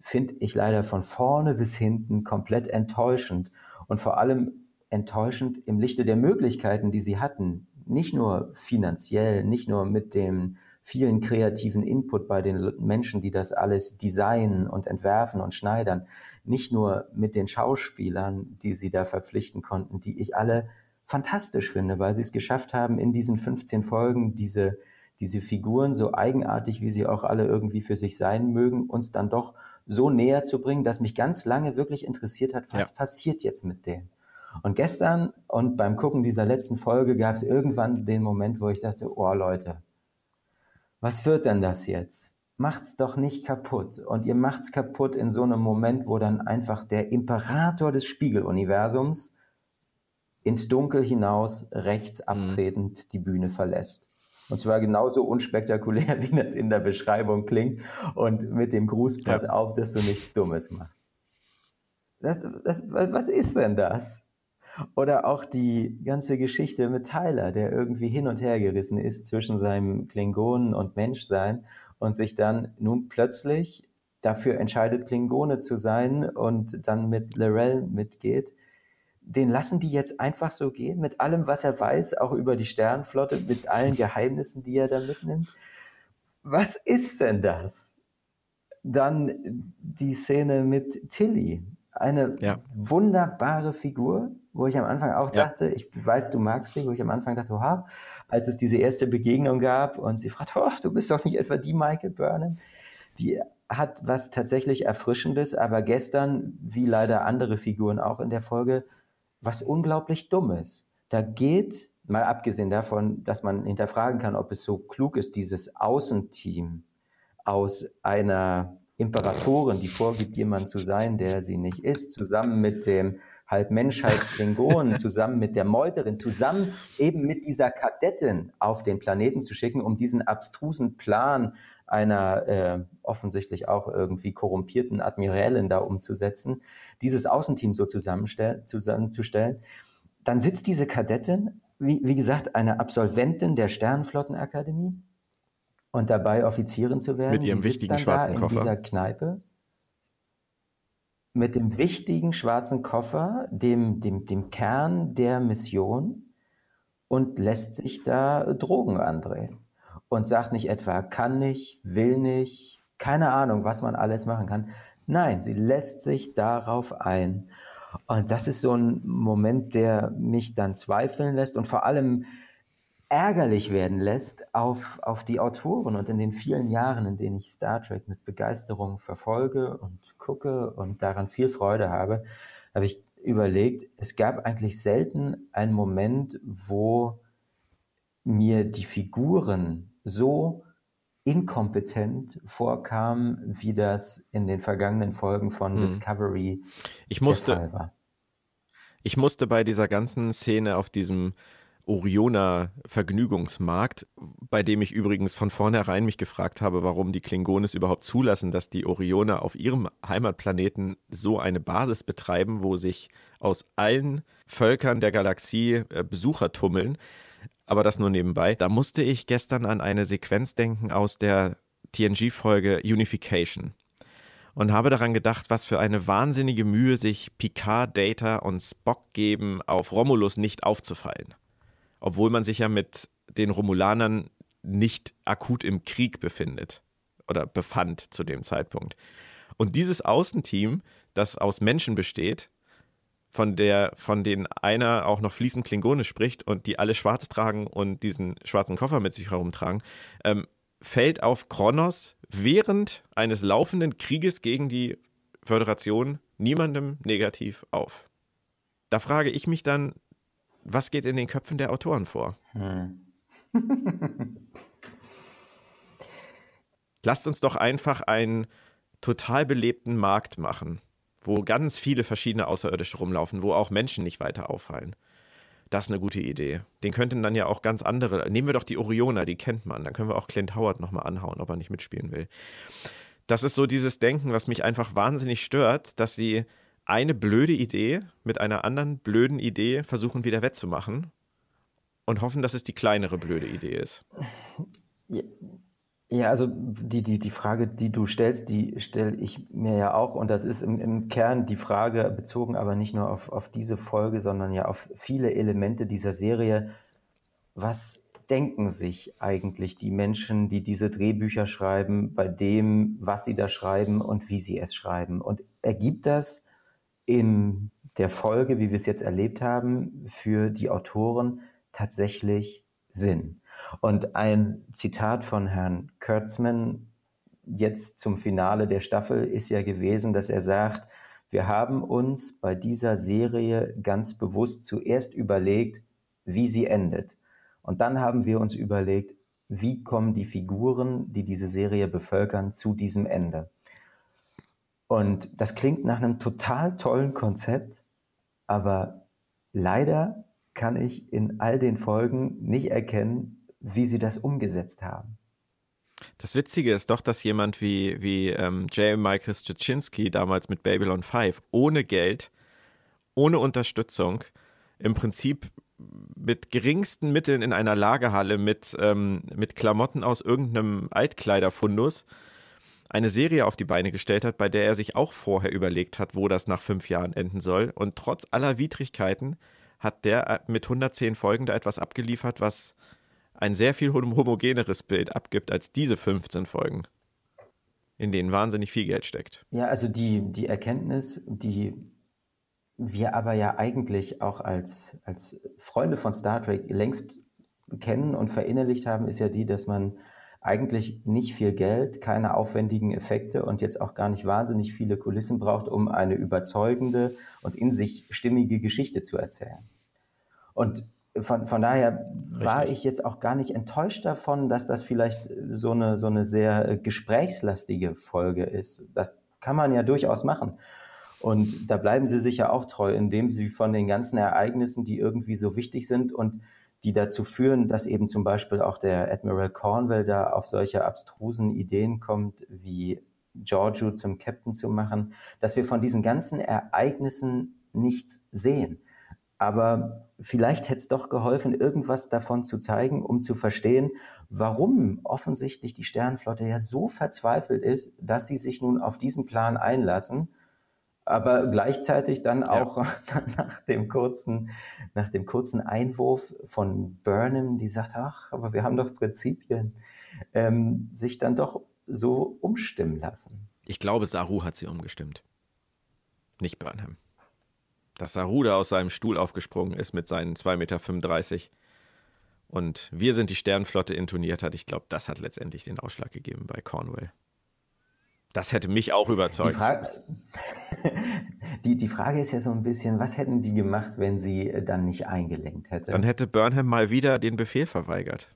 finde ich leider von vorne bis hinten komplett enttäuschend und vor allem enttäuschend im Lichte der Möglichkeiten, die sie hatten. Nicht nur finanziell, nicht nur mit dem vielen kreativen Input bei den Menschen, die das alles designen und entwerfen und schneidern. Nicht nur mit den Schauspielern, die sie da verpflichten konnten, die ich alle fantastisch finde, weil sie es geschafft haben, in diesen 15 Folgen diese, diese Figuren, so eigenartig wie sie auch alle irgendwie für sich sein mögen, uns dann doch so näher zu bringen, dass mich ganz lange wirklich interessiert hat, was ja. passiert jetzt mit denen. Und gestern und beim Gucken dieser letzten Folge gab es irgendwann den Moment, wo ich dachte, oh Leute, was wird denn das jetzt? Macht's doch nicht kaputt. Und ihr macht's kaputt in so einem Moment, wo dann einfach der Imperator des Spiegeluniversums ins Dunkel hinaus rechts mhm. abtretend mhm. die Bühne verlässt. Und zwar genauso unspektakulär, wie das in der Beschreibung klingt und mit dem Gruß, pass ja. auf, dass du nichts Dummes machst. Das, das, was ist denn das? Oder auch die ganze Geschichte mit Tyler, der irgendwie hin und her gerissen ist zwischen seinem Klingonen und Menschsein und sich dann nun plötzlich dafür entscheidet, Klingone zu sein und dann mit Lorel mitgeht. Den lassen die jetzt einfach so gehen, mit allem, was er weiß, auch über die Sternenflotte, mit allen Geheimnissen, die er da mitnimmt. Was ist denn das? Dann die Szene mit Tilly, eine ja. wunderbare Figur, wo ich am Anfang auch ja. dachte, ich weiß, du magst sie, wo ich am Anfang dachte, oha, als es diese erste Begegnung gab und sie fragt, oh, du bist doch nicht etwa die Michael Burnham, die hat was tatsächlich Erfrischendes, aber gestern, wie leider andere Figuren auch in der Folge, was unglaublich Dummes. Da geht, mal abgesehen davon, dass man hinterfragen kann, ob es so klug ist, dieses Außenteam aus einer Imperatorin, die vorgibt, jemand zu sein, der sie nicht ist, zusammen mit dem halb Mensch, halb Klingonen, zusammen mit der Meuterin, zusammen eben mit dieser Kadettin auf den Planeten zu schicken, um diesen abstrusen Plan einer äh, offensichtlich auch irgendwie korrumpierten Admiralin da umzusetzen, dieses Außenteam so zusammenzustellen. Dann sitzt diese Kadettin, wie, wie gesagt, eine Absolventin der Sternenflottenakademie, und dabei Offizierin zu werden. Mit ihrem wichtigen schwarzen in Koffer. In dieser Kneipe. Mit dem wichtigen schwarzen Koffer, dem, dem, dem Kern der Mission und lässt sich da Drogen andrehen. Und sagt nicht etwa, kann nicht, will nicht, keine Ahnung, was man alles machen kann. Nein, sie lässt sich darauf ein. Und das ist so ein Moment, der mich dann zweifeln lässt und vor allem ärgerlich werden lässt auf, auf die Autoren. Und in den vielen Jahren, in denen ich Star Trek mit Begeisterung verfolge und gucke und daran viel Freude habe, habe ich überlegt, es gab eigentlich selten einen Moment, wo mir die Figuren so inkompetent vorkamen, wie das in den vergangenen Folgen von hm. Discovery ich musste, der Fall war. Ich musste bei dieser ganzen Szene auf diesem Orioner Vergnügungsmarkt, bei dem ich übrigens von vornherein mich gefragt habe, warum die Klingones überhaupt zulassen, dass die Orioner auf ihrem Heimatplaneten so eine Basis betreiben, wo sich aus allen Völkern der Galaxie äh, Besucher tummeln. Aber das nur nebenbei. Da musste ich gestern an eine Sequenz denken aus der TNG-Folge Unification und habe daran gedacht, was für eine wahnsinnige Mühe sich Picard, Data und Spock geben, auf Romulus nicht aufzufallen obwohl man sich ja mit den Romulanern nicht akut im Krieg befindet oder befand zu dem Zeitpunkt. Und dieses Außenteam, das aus Menschen besteht, von der, von denen einer auch noch fließend Klingonisch spricht und die alle schwarz tragen und diesen schwarzen Koffer mit sich herumtragen, ähm, fällt auf Kronos während eines laufenden Krieges gegen die Föderation niemandem negativ auf. Da frage ich mich dann, was geht in den Köpfen der Autoren vor? Hm. Lasst uns doch einfach einen total belebten Markt machen, wo ganz viele verschiedene Außerirdische rumlaufen, wo auch Menschen nicht weiter auffallen. Das ist eine gute Idee. Den könnten dann ja auch ganz andere. Nehmen wir doch die Orioner, die kennt man. Dann können wir auch Clint Howard nochmal anhauen, ob er nicht mitspielen will. Das ist so dieses Denken, was mich einfach wahnsinnig stört, dass sie eine blöde Idee mit einer anderen blöden Idee versuchen wieder wettzumachen und hoffen, dass es die kleinere blöde Idee ist. Ja, ja also die, die, die Frage, die du stellst, die stelle ich mir ja auch und das ist im, im Kern die Frage bezogen aber nicht nur auf, auf diese Folge, sondern ja auf viele Elemente dieser Serie. Was denken sich eigentlich die Menschen, die diese Drehbücher schreiben, bei dem, was sie da schreiben und wie sie es schreiben? Und ergibt das in der Folge, wie wir es jetzt erlebt haben, für die Autoren tatsächlich Sinn? Und ein Zitat von Herrn Kurtzman jetzt zum Finale der Staffel ist ja gewesen, dass er sagt, wir haben uns bei dieser Serie ganz bewusst zuerst überlegt, wie sie endet. Und dann haben wir uns überlegt, wie kommen die Figuren, die diese Serie bevölkern, zu diesem Ende. Und das klingt nach einem total tollen Konzept, aber leider kann ich in all den Folgen nicht erkennen, wie sie das umgesetzt haben. Das Witzige ist doch, dass jemand wie, wie ähm, J. Michael Straczynski damals mit Babylon 5 ohne Geld, ohne Unterstützung, im Prinzip mit geringsten Mitteln in einer Lagerhalle mit, ähm, mit Klamotten aus irgendeinem Altkleiderfundus eine Serie auf die Beine gestellt hat, bei der er sich auch vorher überlegt hat, wo das nach fünf Jahren enden soll. Und trotz aller Widrigkeiten hat der äh, mit 110 Folgen da etwas abgeliefert, was ein sehr viel homogeneres Bild abgibt als diese 15 Folgen, in denen wahnsinnig viel Geld steckt. Ja, also die, die Erkenntnis, die wir aber ja eigentlich auch als, als Freunde von Star Trek längst kennen und verinnerlicht haben, ist ja die, dass man eigentlich nicht viel Geld, keine aufwendigen Effekte und jetzt auch gar nicht wahnsinnig viele Kulissen braucht, um eine überzeugende und in sich stimmige Geschichte zu erzählen. Und von, von daher Richtig. war ich jetzt auch gar nicht enttäuscht davon, dass das vielleicht so eine, so eine sehr äh, gesprächslastige Folge ist. Das kann man ja durchaus machen. Und da bleiben sie sich ja auch treu, indem sie von den ganzen Ereignissen, die irgendwie so wichtig sind und die dazu führen, dass eben zum Beispiel auch der Admiral Cornwell da auf solche abstrusen Ideen kommt, wie Giorgio zum Captain zu machen, dass wir von diesen ganzen Ereignissen nichts sehen. Aber vielleicht hätte es doch geholfen, irgendwas davon zu zeigen, um zu verstehen, warum offensichtlich die Sternenflotte ja so verzweifelt ist, dass sie sich nun auf diesen Plan einlassen, aber gleichzeitig dann auch ja. nach, dem kurzen, nach dem kurzen Einwurf von Burnham, die sagt, ach, aber wir haben doch Prinzipien, ähm, sich dann doch so umstimmen lassen. Ich glaube, Saru hat sie umgestimmt. Nicht Burnham dass Saruda aus seinem Stuhl aufgesprungen ist mit seinen 2,35 Meter und Wir sind die Sternflotte intoniert hat. Ich glaube, das hat letztendlich den Ausschlag gegeben bei Cornwell. Das hätte mich auch überzeugt. Die Frage, die, die Frage, ist ja so ein bisschen, was hätten die gemacht, wenn sie dann nicht eingelenkt hätte? Dann hätte Burnham mal wieder den Befehl verweigert.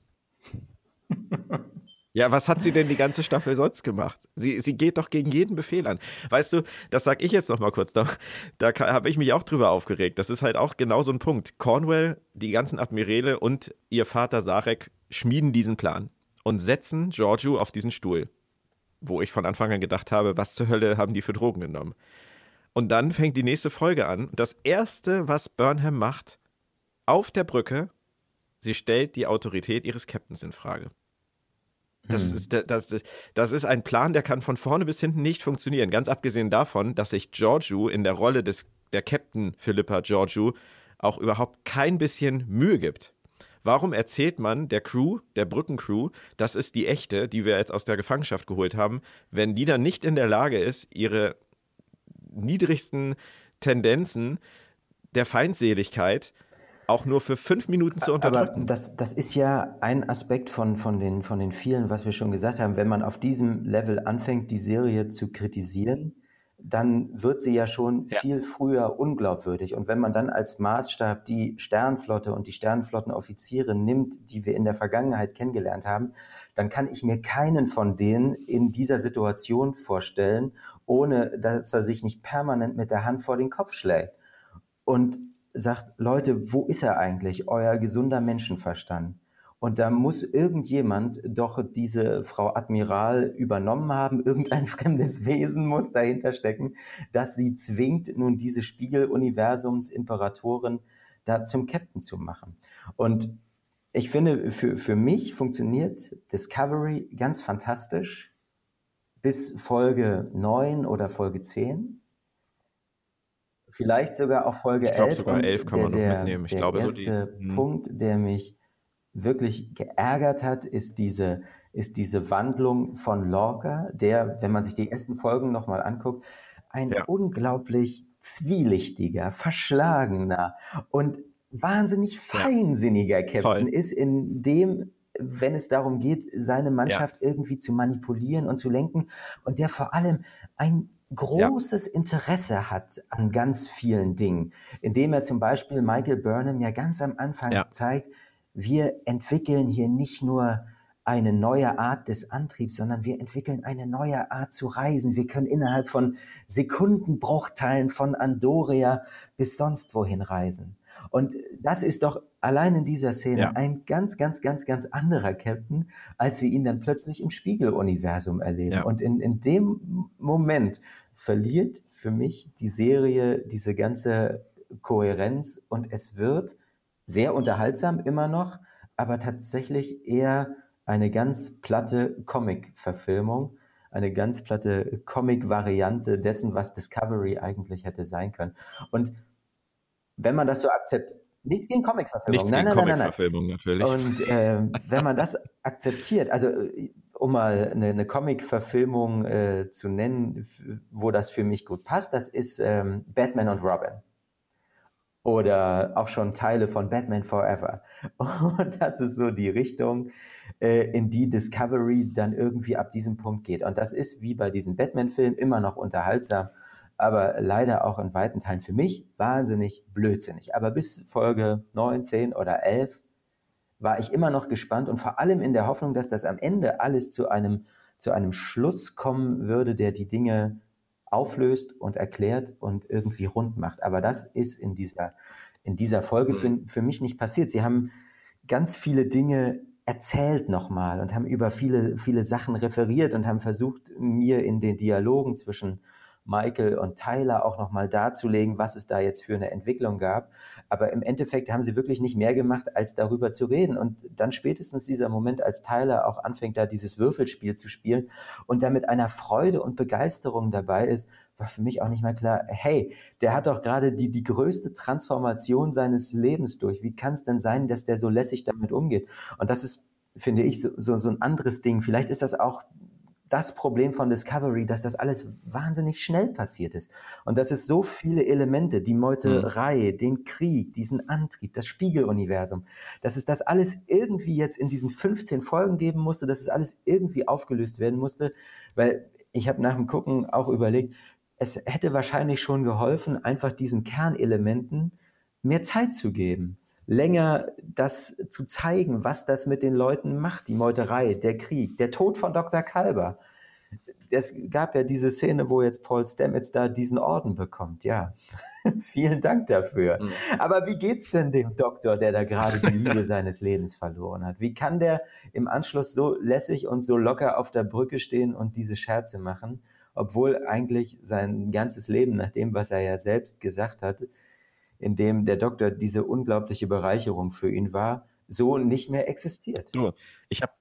Ja, was hat sie denn die ganze Staffel sonst gemacht? Sie, sie geht doch gegen jeden Befehl an. Weißt du, das sag ich jetzt noch mal kurz. Da, da habe ich mich auch drüber aufgeregt. Das ist halt auch genau so ein Punkt. Cornwell, die ganzen Admirale und ihr Vater Sarek schmieden diesen Plan und setzen Giorgio auf diesen Stuhl. Wo ich von Anfang an gedacht habe, was zur Hölle haben die für Drogen genommen? Und dann fängt die nächste Folge an. Das erste, was Burnham macht, auf der Brücke, sie stellt die Autorität ihres Captains in Frage. Das, hm. ist, das, das, das ist ein Plan, der kann von vorne bis hinten nicht funktionieren. Ganz abgesehen davon, dass sich Giorgio in der Rolle des, der Captain Philippa Giorgio auch überhaupt kein bisschen Mühe gibt. Warum erzählt man der Crew, der Brückencrew, das ist die echte, die wir jetzt aus der Gefangenschaft geholt haben, wenn die dann nicht in der Lage ist, ihre niedrigsten Tendenzen der Feindseligkeit auch nur für fünf Minuten zu unterdrücken. Aber das, das ist ja ein Aspekt von, von, den, von den vielen, was wir schon gesagt haben. Wenn man auf diesem Level anfängt, die Serie zu kritisieren, dann wird sie ja schon ja. viel früher unglaubwürdig. Und wenn man dann als Maßstab die Sternflotte und die Sternflottenoffiziere nimmt, die wir in der Vergangenheit kennengelernt haben, dann kann ich mir keinen von denen in dieser Situation vorstellen, ohne dass er sich nicht permanent mit der Hand vor den Kopf schlägt. Und sagt, Leute, wo ist er eigentlich, euer gesunder Menschenverstand? Und da muss irgendjemand doch diese Frau Admiral übernommen haben. Irgendein fremdes Wesen muss dahinter stecken, dass sie zwingt, nun diese Spiegeluniversums-Imperatorin da zum Captain zu machen. Und ich finde, für, für mich funktioniert Discovery ganz fantastisch bis Folge 9 oder Folge 10 vielleicht sogar auch Folge ich glaub, 11. sogar 11 kann man der, noch mitnehmen. Ich der glaube, erste so die, hm. Punkt, der mich wirklich geärgert hat, ist diese, ist diese Wandlung von Lorca, der, wenn man sich die ersten Folgen nochmal anguckt, ein ja. unglaublich zwielichtiger, verschlagener und wahnsinnig feinsinniger Captain Toll. ist, in dem, wenn es darum geht, seine Mannschaft ja. irgendwie zu manipulieren und zu lenken und der vor allem ein großes ja. Interesse hat an ganz vielen Dingen, indem er zum Beispiel Michael Burnham ja ganz am Anfang ja. zeigt, wir entwickeln hier nicht nur eine neue Art des Antriebs, sondern wir entwickeln eine neue Art zu reisen. Wir können innerhalb von Sekundenbruchteilen von Andoria bis sonst wohin reisen. Und das ist doch allein in dieser Szene ja. ein ganz, ganz, ganz, ganz anderer Captain, als wir ihn dann plötzlich im Spiegeluniversum erleben. Ja. Und in, in dem Moment verliert für mich die Serie diese ganze Kohärenz und es wird sehr unterhaltsam immer noch, aber tatsächlich eher eine ganz platte Comic-Verfilmung, eine ganz platte Comic-Variante dessen, was Discovery eigentlich hätte sein können. Und wenn man das so akzeptiert, nichts gegen Comic-Verfilmung, nichts nein, gegen nein, Comic-Verfilmung natürlich. Und äh, wenn man das akzeptiert, also um mal eine, eine Comic-Verfilmung äh, zu nennen, wo das für mich gut passt, das ist ähm, Batman und Robin. Oder auch schon Teile von Batman Forever. Und das ist so die Richtung, äh, in die Discovery dann irgendwie ab diesem Punkt geht. Und das ist wie bei diesen Batman-Filmen immer noch unterhaltsam aber leider auch in weiten Teilen für mich wahnsinnig blödsinnig. Aber bis Folge 9, 10 oder 11 war ich immer noch gespannt und vor allem in der Hoffnung, dass das am Ende alles zu einem, zu einem Schluss kommen würde, der die Dinge auflöst und erklärt und irgendwie rund macht. Aber das ist in dieser, in dieser Folge für, mhm. für mich nicht passiert. Sie haben ganz viele Dinge erzählt nochmal und haben über viele, viele Sachen referiert und haben versucht, mir in den Dialogen zwischen Michael und Tyler auch nochmal darzulegen, was es da jetzt für eine Entwicklung gab. Aber im Endeffekt haben sie wirklich nicht mehr gemacht, als darüber zu reden. Und dann spätestens dieser Moment, als Tyler auch anfängt, da dieses Würfelspiel zu spielen und da mit einer Freude und Begeisterung dabei ist, war für mich auch nicht mehr klar, hey, der hat doch gerade die, die größte Transformation seines Lebens durch. Wie kann es denn sein, dass der so lässig damit umgeht? Und das ist, finde ich, so, so, so ein anderes Ding. Vielleicht ist das auch das Problem von Discovery, dass das alles wahnsinnig schnell passiert ist. Und dass es so viele Elemente, die Meuterei, mhm. den Krieg, diesen Antrieb, das Spiegeluniversum, dass es das alles irgendwie jetzt in diesen 15 Folgen geben musste, dass es alles irgendwie aufgelöst werden musste, weil ich habe nach dem Gucken auch überlegt, es hätte wahrscheinlich schon geholfen, einfach diesen Kernelementen mehr Zeit zu geben länger das zu zeigen, was das mit den Leuten macht, die Meuterei, der Krieg, der Tod von Dr. Kalber. Es gab ja diese Szene, wo jetzt Paul Stamets da diesen Orden bekommt. Ja, vielen Dank dafür. Mhm. Aber wie geht's denn dem Doktor, der da gerade die Liebe seines Lebens verloren hat? Wie kann der im Anschluss so lässig und so locker auf der Brücke stehen und diese Scherze machen, obwohl eigentlich sein ganzes Leben, nach dem, was er ja selbst gesagt hat, in dem der Doktor diese unglaubliche Bereicherung für ihn war, so nicht mehr existiert. Du, ich habe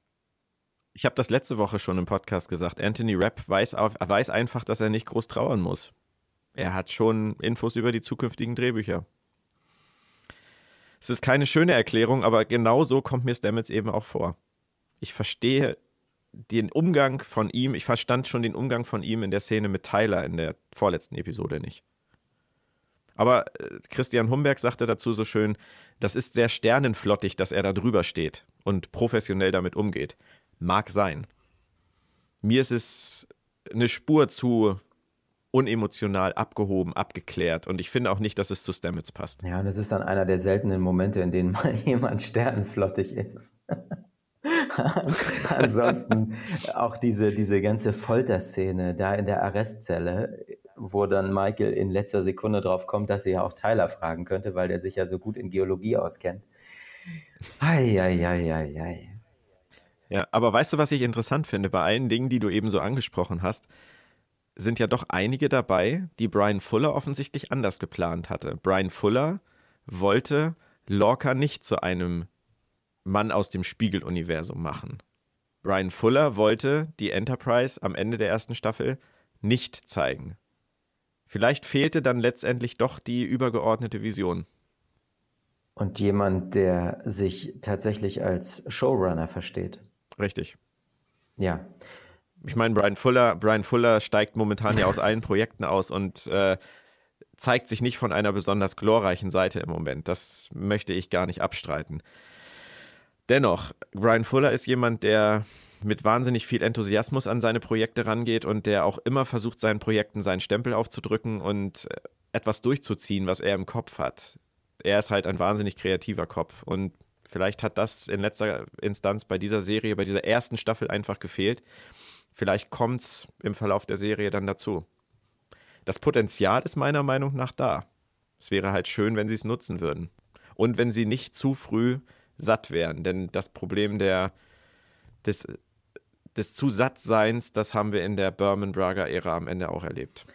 ich hab das letzte Woche schon im Podcast gesagt. Anthony Rapp weiß, auf, weiß einfach, dass er nicht groß trauern muss. Er hat schon Infos über die zukünftigen Drehbücher. Es ist keine schöne Erklärung, aber genau so kommt mir Stamets eben auch vor. Ich verstehe den Umgang von ihm, ich verstand schon den Umgang von ihm in der Szene mit Tyler in der vorletzten Episode nicht. Aber äh, Christian Humberg sagte dazu so schön, das ist sehr sternenflottig, dass er da drüber steht und professionell damit umgeht. Mag sein. Mir ist es eine Spur zu unemotional, abgehoben, abgeklärt. Und ich finde auch nicht, dass es zu Stamets passt. Ja, und es ist dann einer der seltenen Momente, in denen mal jemand sternenflottig ist. Ansonsten auch diese, diese ganze Folterszene da in der Arrestzelle wo dann Michael in letzter Sekunde drauf kommt, dass sie ja auch Tyler fragen könnte, weil der sich ja so gut in Geologie auskennt. Eieieiei. Ja, aber weißt du, was ich interessant finde? Bei allen Dingen, die du eben so angesprochen hast, sind ja doch einige dabei, die Brian Fuller offensichtlich anders geplant hatte. Brian Fuller wollte Lorca nicht zu einem Mann aus dem Spiegeluniversum machen. Brian Fuller wollte die Enterprise am Ende der ersten Staffel nicht zeigen. Vielleicht fehlte dann letztendlich doch die übergeordnete Vision. Und jemand, der sich tatsächlich als Showrunner versteht. Richtig. Ja. Ich meine, Brian Fuller, Brian Fuller steigt momentan ja aus allen Projekten aus und äh, zeigt sich nicht von einer besonders glorreichen Seite im Moment. Das möchte ich gar nicht abstreiten. Dennoch, Brian Fuller ist jemand, der mit wahnsinnig viel Enthusiasmus an seine Projekte rangeht und der auch immer versucht, seinen Projekten seinen Stempel aufzudrücken und äh, etwas durchzuziehen, was er im Kopf hat. Er ist halt ein wahnsinnig kreativer Kopf und vielleicht hat das in letzter Instanz bei dieser Serie, bei dieser ersten Staffel einfach gefehlt. Vielleicht kommt es im Verlauf der Serie dann dazu. Das Potenzial ist meiner Meinung nach da. Es wäre halt schön, wenn sie es nutzen würden. Und wenn sie nicht zu früh satt wären. Denn das Problem der, des, des zu Sattseins, das haben wir in der Berman Braga-Ära am Ende auch erlebt.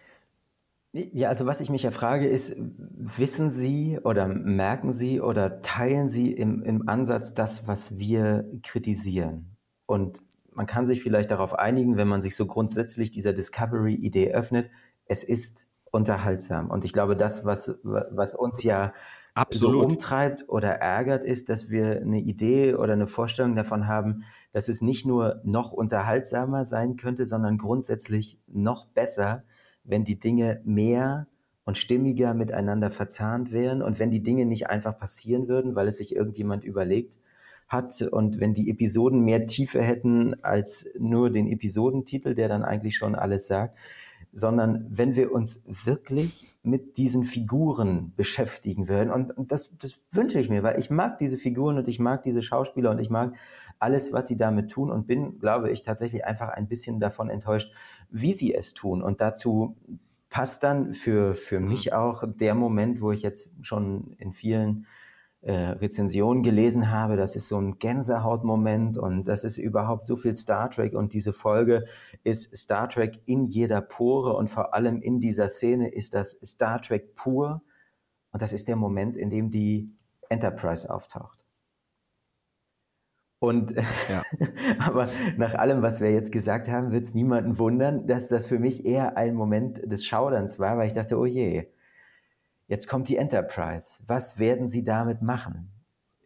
Ja, also was ich mich ja frage ist, wissen Sie oder merken Sie oder teilen Sie im, im Ansatz das, was wir kritisieren? Und man kann sich vielleicht darauf einigen, wenn man sich so grundsätzlich dieser Discovery-Idee öffnet, es ist unterhaltsam. Und ich glaube, das, was, was uns ja Absolut. so umtreibt oder ärgert, ist, dass wir eine Idee oder eine Vorstellung davon haben, dass es nicht nur noch unterhaltsamer sein könnte, sondern grundsätzlich noch besser, wenn die Dinge mehr und stimmiger miteinander verzahnt wären und wenn die Dinge nicht einfach passieren würden, weil es sich irgendjemand überlegt hat und wenn die Episoden mehr Tiefe hätten als nur den Episodentitel, der dann eigentlich schon alles sagt, sondern wenn wir uns wirklich mit diesen Figuren beschäftigen würden. Und, das, das wünsche ich mir, weil ich mag diese Figuren und ich mag diese Schauspieler und ich mag alles, was sie damit tun und bin, glaube ich, tatsächlich einfach ein bisschen davon enttäuscht, wie sie es tun. Und dazu passt dann für, für mich mhm. auch der Moment, wo ich jetzt schon in vielen äh, Rezensionen gelesen habe, das ist so ein Gänsehautmoment und das ist überhaupt so viel Star Trek und diese Folge ist Star Trek in jeder Pore und vor allem in dieser Szene ist das Star Trek pur und das ist der Moment, in dem die Enterprise auftaucht. Und ja. aber nach allem, was wir jetzt gesagt haben, wird es niemanden wundern, dass das für mich eher ein Moment des Schauderns war, weil ich dachte, oh je, Jetzt kommt die Enterprise. Was werden Sie damit machen?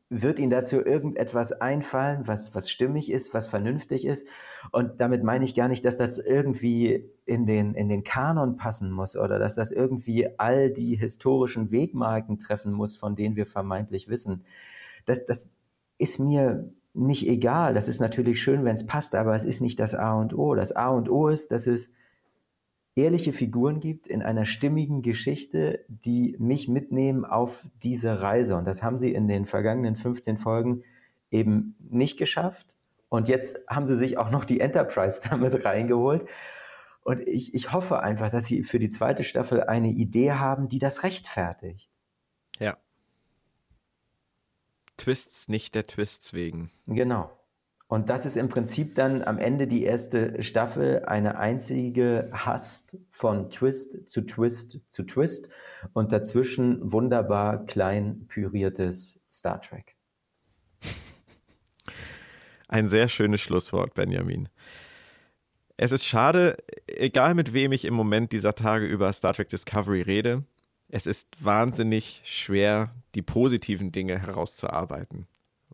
Wird Ihnen dazu irgendetwas einfallen, was, was stimmig ist, was vernünftig ist? Und damit meine ich gar nicht, dass das irgendwie in den, in den Kanon passen muss oder dass das irgendwie all die historischen Wegmarken treffen muss, von denen wir vermeintlich wissen. Das, das ist mir nicht egal. Das ist natürlich schön, wenn es passt, aber es ist nicht das A und O. Das A und O ist, dass es ehrliche Figuren gibt in einer stimmigen Geschichte, die mich mitnehmen auf diese Reise. Und das haben sie in den vergangenen 15 Folgen eben nicht geschafft. Und jetzt haben sie sich auch noch die Enterprise damit reingeholt. Und ich, ich hoffe einfach, dass sie für die zweite Staffel eine Idee haben, die das rechtfertigt. Ja. Twists nicht der Twists wegen. Genau. Und das ist im Prinzip dann am Ende die erste Staffel eine einzige Hast von Twist zu Twist zu Twist und dazwischen wunderbar klein püriertes Star Trek. Ein sehr schönes Schlusswort, Benjamin. Es ist schade, egal mit wem ich im Moment dieser Tage über Star Trek Discovery rede, es ist wahnsinnig schwer, die positiven Dinge herauszuarbeiten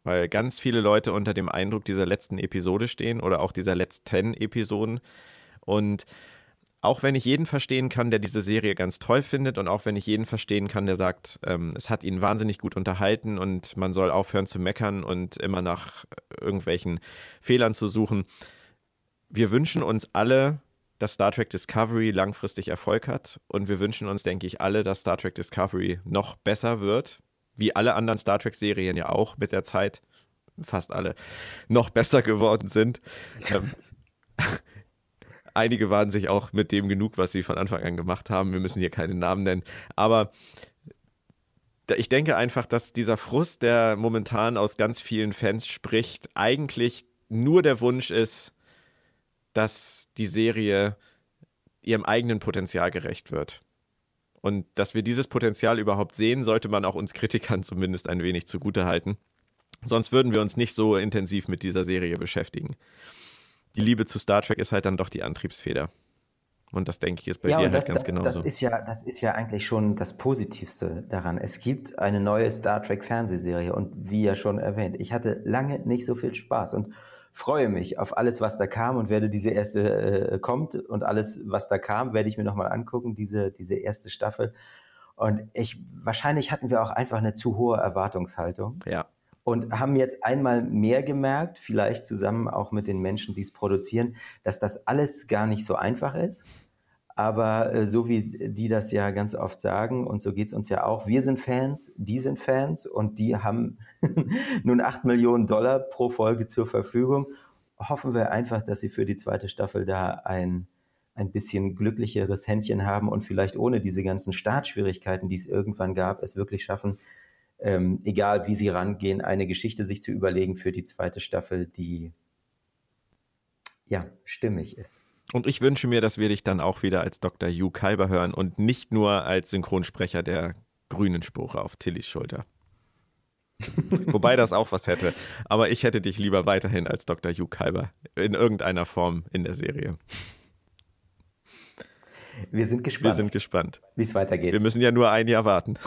weil ganz viele Leute unter dem Eindruck dieser letzten Episode stehen oder auch dieser letzten Episoden. Und auch wenn ich jeden verstehen kann, der diese Serie ganz toll findet und auch wenn ich jeden verstehen kann, der sagt, ähm, es hat ihn wahnsinnig gut unterhalten und man soll aufhören zu meckern und immer nach irgendwelchen Fehlern zu suchen. Wir wünschen uns alle, dass Star Trek Discovery langfristig Erfolg hat und wir wünschen uns, denke ich, alle, dass Star Trek Discovery noch besser wird, wie alle anderen Star Trek-Serien ja auch mit der Zeit, fast alle, noch besser geworden sind. Ähm, einige waren sich auch mit dem genug, was sie von Anfang an gemacht haben. Wir müssen hier keine Namen nennen. Aber ich denke einfach, dass dieser Frust, der momentan aus ganz vielen Fans spricht, eigentlich nur der Wunsch ist, dass die Serie ihrem eigenen Potenzial gerecht wird. Und dass wir dieses Potenzial überhaupt sehen, sollte man auch uns Kritikern zumindest ein wenig zugutehalten. Sonst würden wir uns nicht so intensiv mit dieser Serie beschäftigen. Die Liebe zu Star Trek ist halt dann doch die Antriebsfeder. Und das denke ich ist bei ja, dir halt das, ganz das, genauso. Das ist, ja, das ist ja eigentlich schon das Positivste daran. Es gibt eine neue Star Trek Fernsehserie und wie ja schon erwähnt, ich hatte lange nicht so viel Spaß und freue mich auf alles, was da kam und werde diese erste äh, kommt und alles, was da kam, werde ich mir nochmal angucken, diese, diese erste Staffel. Und ich, wahrscheinlich hatten wir auch einfach eine zu hohe Erwartungshaltung. Ja. Und haben jetzt einmal mehr gemerkt, vielleicht zusammen auch mit den Menschen, die es produzieren, dass das alles gar nicht so einfach ist. Aber äh, so wie die das ja ganz oft sagen, und so geht es uns ja auch, wir sind Fans, die sind Fans und die haben nun 8 Millionen Dollar pro Folge zur Verfügung. Hoffen wir einfach, dass sie für die zweite Staffel da ein, ein bisschen glücklicheres Händchen haben und vielleicht ohne diese ganzen Startschwierigkeiten, die es irgendwann gab, es wirklich schaffen, ähm, egal wie sie rangehen, eine Geschichte sich zu überlegen für die zweite Staffel, die ja stimmig ist. Und ich wünsche mir, dass wir dich dann auch wieder als Dr. Hugh Kalber hören und nicht nur als Synchronsprecher der grünen Spore auf Tillys Schulter. Wobei das auch was hätte. Aber ich hätte dich lieber weiterhin als Dr. Hugh Kalber in irgendeiner Form in der Serie. Wir sind gespannt. Wir sind gespannt. Wie es weitergeht. Wir müssen ja nur ein Jahr warten.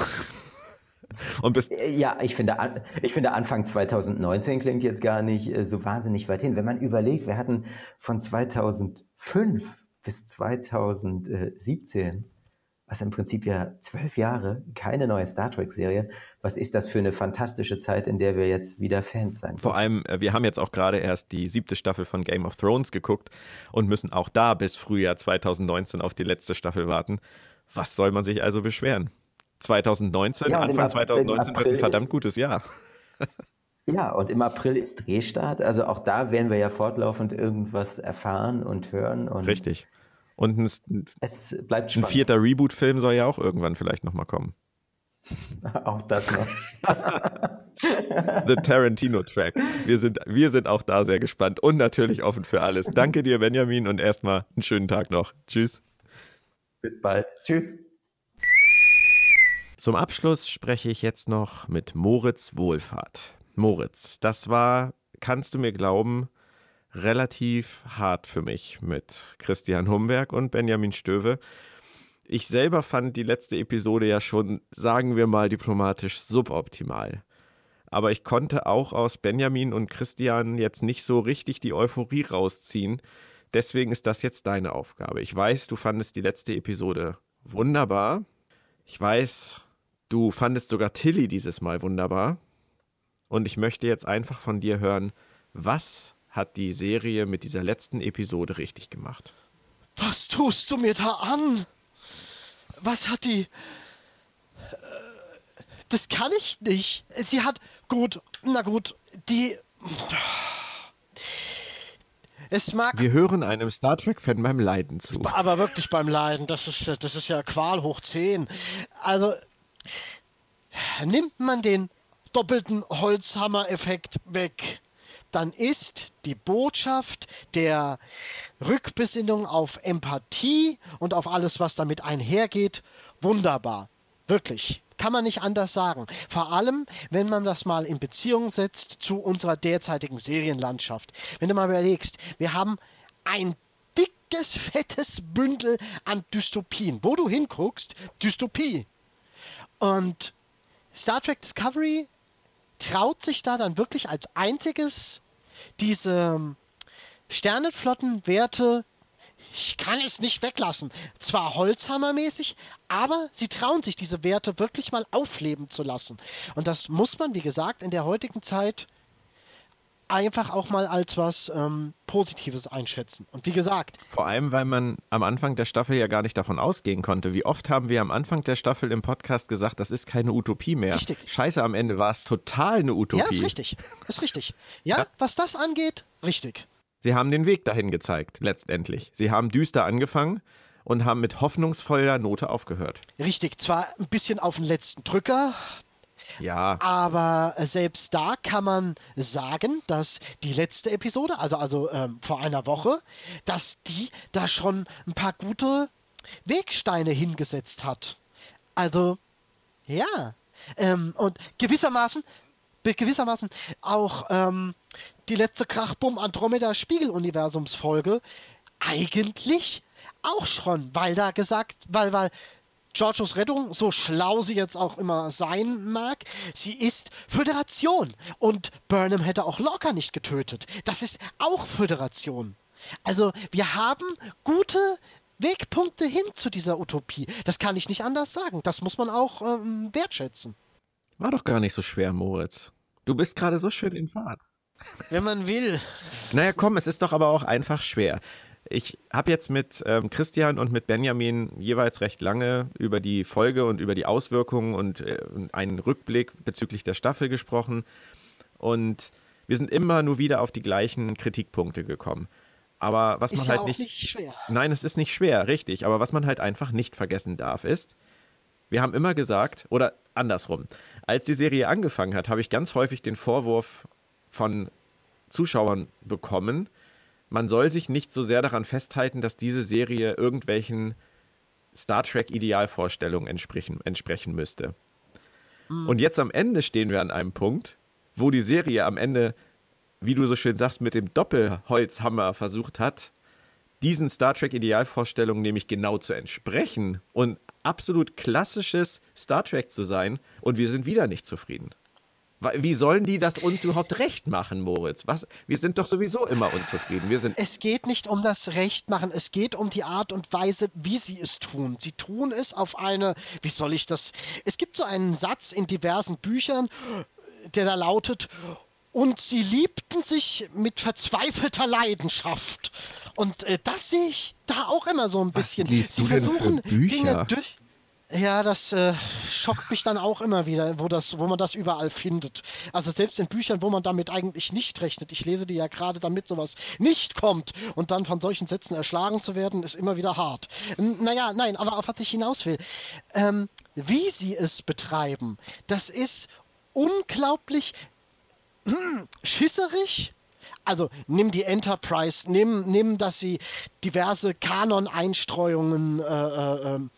Und bis ja, ich finde, ich finde, Anfang 2019 klingt jetzt gar nicht äh, so wahnsinnig weit hin. Wenn man überlegt, wir hatten von 2005 bis 2017, was im Prinzip ja zwölf Jahre, keine neue Star Trek-Serie. Was ist das für eine fantastische Zeit, in der wir jetzt wieder Fans sein? Vor allem, äh, wir haben jetzt auch gerade erst die siebte Staffel von Game of Thrones geguckt und müssen auch da bis Frühjahr 2019 auf die letzte Staffel warten. Was soll man sich also beschweren? 2019, ja, Anfang 2019 wird ein verdammt gutes Jahr. Ja, und im April ist Drehstart. Also auch da werden wir ja fortlaufend irgendwas erfahren und hören. Und Richtig. Und ein, es bleibt spannend. ein vierter Reboot-Film soll ja auch irgendwann vielleicht nochmal kommen. auch das noch. The Tarantino-Track. Wir sind, wir sind auch da sehr gespannt und natürlich offen für alles. Danke dir, Benjamin, und erstmal einen schönen Tag noch. Tschüss. Bis bald. Tschüss. Zum Abschluss spreche ich jetzt noch mit Moritz Wohlfahrt. Moritz, das war, kannst du mir glauben, relativ hart für mich mit Christian Humberg und Benjamin Stöwe. Ich selber fand die letzte Episode ja schon, sagen wir mal diplomatisch, suboptimal. Aber ich konnte auch aus Benjamin und Christian jetzt nicht so richtig die Euphorie rausziehen. Deswegen ist das jetzt deine Aufgabe. Ich weiß, du fandest die letzte Episode wunderbar. Ich weiß, Du fandest sogar Tilly dieses Mal wunderbar. Und ich möchte jetzt einfach von dir hören, was hat die Serie mit dieser letzten Episode richtig gemacht? Was tust du mir da an? Was hat die... Äh, das kann ich nicht. Sie hat... Gut, na gut, die... Es mag. Wir hören einem Star Trek-Fan beim Leiden zu. Aber wirklich beim Leiden, das ist, das ist ja Qual hoch 10. Also, Nimmt man den doppelten Holzhammer-Effekt weg, dann ist die Botschaft der Rückbesinnung auf Empathie und auf alles, was damit einhergeht, wunderbar. Wirklich. Kann man nicht anders sagen. Vor allem, wenn man das mal in Beziehung setzt zu unserer derzeitigen Serienlandschaft. Wenn du mal überlegst, wir haben ein dickes, fettes Bündel an Dystopien. Wo du hinguckst, Dystopie. Und Star Trek Discovery traut sich da dann wirklich als einziges diese Sternenflottenwerte ich kann es nicht weglassen. Zwar Holzhammermäßig, aber sie trauen sich, diese Werte wirklich mal aufleben zu lassen. Und das muss man, wie gesagt, in der heutigen Zeit einfach auch mal als was ähm, Positives einschätzen. Und wie gesagt. Vor allem, weil man am Anfang der Staffel ja gar nicht davon ausgehen konnte. Wie oft haben wir am Anfang der Staffel im Podcast gesagt, das ist keine Utopie mehr. Richtig. Scheiße, am Ende war es total eine Utopie. Ja, ist richtig. Ist richtig. Ja, ja, was das angeht, richtig. Sie haben den Weg dahin gezeigt, letztendlich. Sie haben düster angefangen und haben mit hoffnungsvoller Note aufgehört. Richtig, zwar ein bisschen auf den letzten Drücker, ja. Aber selbst da kann man sagen, dass die letzte Episode, also, also ähm, vor einer Woche, dass die da schon ein paar gute Wegsteine hingesetzt hat. Also, ja. Ähm, und gewissermaßen, gewissermaßen auch ähm, die letzte Krachbumm Andromeda Spiegeluniversumsfolge eigentlich auch schon, weil da gesagt, weil, weil Giorgios Rettung, so schlau sie jetzt auch immer sein mag, sie ist Föderation. Und Burnham hätte auch Lorca nicht getötet. Das ist auch Föderation. Also wir haben gute Wegpunkte hin zu dieser Utopie. Das kann ich nicht anders sagen. Das muss man auch ähm, wertschätzen. War doch gar nicht so schwer, Moritz. Du bist gerade so schön in Fahrt. Wenn man will. Naja, komm, es ist doch aber auch einfach schwer. Ich habe jetzt mit ähm, Christian und mit Benjamin jeweils recht lange über die Folge und über die Auswirkungen und äh, einen Rückblick bezüglich der Staffel gesprochen. Und wir sind immer nur wieder auf die gleichen Kritikpunkte gekommen. Aber was ist man ja halt auch nicht, nicht schwer. Nein, es ist nicht schwer, richtig. Aber was man halt einfach nicht vergessen darf, ist, wir haben immer gesagt, oder andersrum, als die Serie angefangen hat, habe ich ganz häufig den Vorwurf von Zuschauern bekommen, man soll sich nicht so sehr daran festhalten, dass diese Serie irgendwelchen Star Trek-Idealvorstellungen entsprechen, entsprechen müsste. Und jetzt am Ende stehen wir an einem Punkt, wo die Serie am Ende, wie du so schön sagst, mit dem Doppelholzhammer versucht hat, diesen Star Trek-Idealvorstellungen nämlich genau zu entsprechen und absolut klassisches Star Trek zu sein. Und wir sind wieder nicht zufrieden. Wie sollen die das uns überhaupt recht machen, Moritz? Was? Wir sind doch sowieso immer unzufrieden. Wir sind Es geht nicht um das Rechtmachen, es geht um die Art und Weise, wie sie es tun. Sie tun es auf eine, wie soll ich das? Es gibt so einen Satz in diversen Büchern, der da lautet, und sie liebten sich mit verzweifelter Leidenschaft. Und äh, das sehe ich da auch immer so ein bisschen. liest sie du denn für versuchen Bücher? Dinge durch. Ja, das äh, schockt mich dann auch immer wieder, wo, das, wo man das überall findet. Also selbst in Büchern, wo man damit eigentlich nicht rechnet. Ich lese die ja gerade, damit sowas nicht kommt. Und dann von solchen Sätzen erschlagen zu werden, ist immer wieder hart. N naja, nein, aber auf was ich hinaus will. Ähm, wie sie es betreiben, das ist unglaublich hm, schisserig. Also nimm die Enterprise, nimm, nimm dass sie diverse Kanon-Einstreuungen äh, äh, ähm,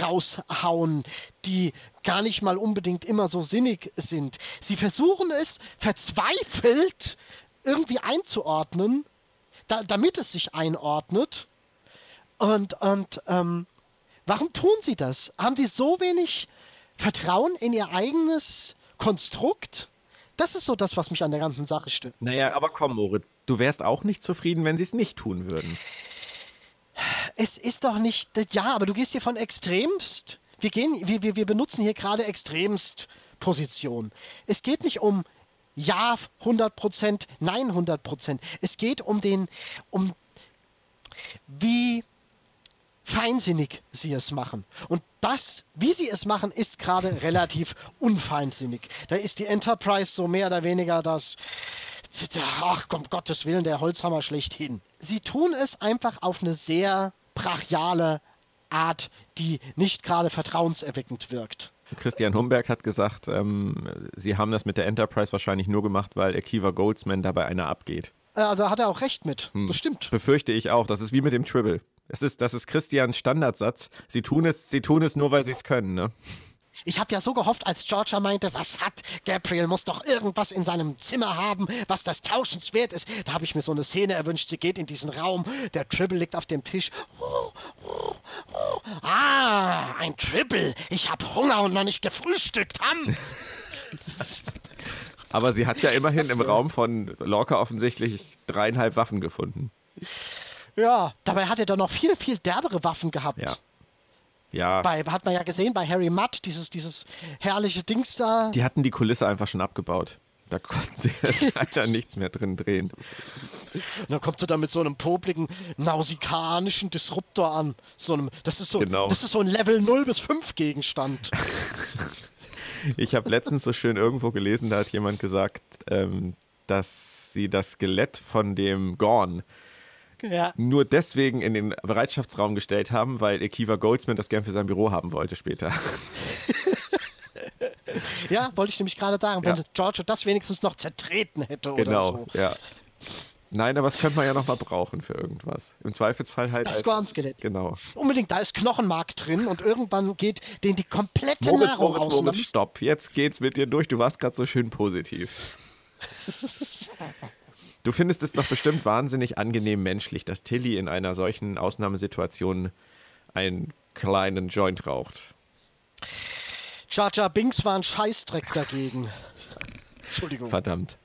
raushauen, die gar nicht mal unbedingt immer so sinnig sind. Sie versuchen es verzweifelt irgendwie einzuordnen, da, damit es sich einordnet. Und, und ähm, warum tun sie das? Haben sie so wenig Vertrauen in ihr eigenes Konstrukt? Das ist so das, was mich an der ganzen Sache stört. Naja, aber komm, Moritz, du wärst auch nicht zufrieden, wenn sie es nicht tun würden. Es ist doch nicht. Ja, aber du gehst hier von extremst. Wir, gehen, wir, wir, wir benutzen hier gerade extremst Position. Es geht nicht um Ja 100%, Nein 100%. Es geht um den, um wie feinsinnig sie es machen. Und das, wie sie es machen, ist gerade relativ unfeinsinnig. Da ist die Enterprise so mehr oder weniger das, ach, um Gottes Willen, der Holzhammer schlechthin. Sie tun es einfach auf eine sehr brachiale Art, die nicht gerade vertrauenserweckend wirkt. Christian Humberg hat gesagt, ähm, sie haben das mit der Enterprise wahrscheinlich nur gemacht, weil Akiva Goldsman dabei einer abgeht. Äh, Also hat er auch recht mit. Das stimmt. Befürchte ich auch. Das ist wie mit dem Tribble. Es ist, das ist Christians Standardsatz. Sie tun es, sie tun es nur, weil sie es können, ne? Ich habe ja so gehofft, als Georgia meinte, was hat Gabriel, muss doch irgendwas in seinem Zimmer haben, was das tauschenswert ist. Da habe ich mir so eine Szene erwünscht, sie geht in diesen Raum, der Tribble liegt auf dem Tisch. Oh, oh, oh. Ah, ein Tribble. Ich habe Hunger und noch nicht gefrühstückt. Ham. Aber sie hat ja immerhin im Raum von Lorca offensichtlich dreieinhalb Waffen gefunden. Ja, dabei hat er doch noch viel, viel derbere Waffen gehabt. Ja. Ja, Bei, hat man ja gesehen bei Harry Mudd, dieses, dieses herrliche Dings da. die hatten die Kulisse einfach schon abgebaut. Da konnten sie leider nichts mehr drin drehen. Und dann kommt er da mit so einem popligen, nausikanischen Disruptor an. So einem, das, ist so, Genau. das ist so ein Level 0 bis 5 Gegenstand. Ich habe letztens so schön irgendwo gelesen, da hat jemand gesagt, ähm, dass sie das Skelett von dem Gorn ja. nur deswegen in den Bereitschaftsraum gestellt haben, weil Akiva Goldsman das gern für sein Büro haben wollte später. ja, wollte ich nämlich gerade sagen, wenn Ja. Giorgio das wenigstens noch zertreten hätte oder Genau, so. ja. Nein, aber das könnte man ja noch mal brauchen für irgendwas. Im Zweifelsfall halt Das. Gorn-Skelett. Genau. Unbedingt, da ist Knochenmark drin und irgendwann geht denen die komplette Moritz, Nahrung Moritz, Moritz, müssen- stopp. Jetzt geht's mit dir durch. Du warst gerade so schön positiv. Du findest es doch bestimmt wahnsinnig angenehm menschlich, dass Tilly in einer solchen Ausnahmesituation einen kleinen Joint raucht. Jar Jar Binks war ein Scheißdreck dagegen. Entschuldigung. Verdammt.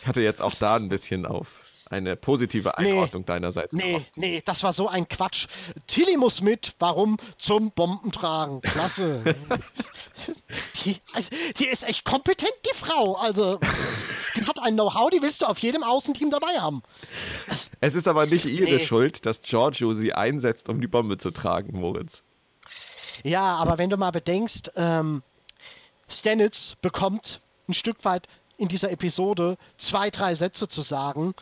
Ich hatte jetzt auch da ein bisschen auf eine positive Einordnung nee, deinerseits. Nee, nee, das war so ein Quatsch. Tilly muss mit. Warum? Zum Bombentragen. Klasse. die, also, die ist echt kompetent, die Frau. Also, die hat ein Know-how, die willst du auf jedem Außenteam dabei haben. Das, es ist aber nicht ihre nee. Schuld, dass Giorgio sie einsetzt, um die Bombe zu tragen, Moritz. Ja, aber wenn du mal bedenkst, ähm, Stanitz bekommt ein Stück weit in dieser Episode zwei, drei Sätze zu sagen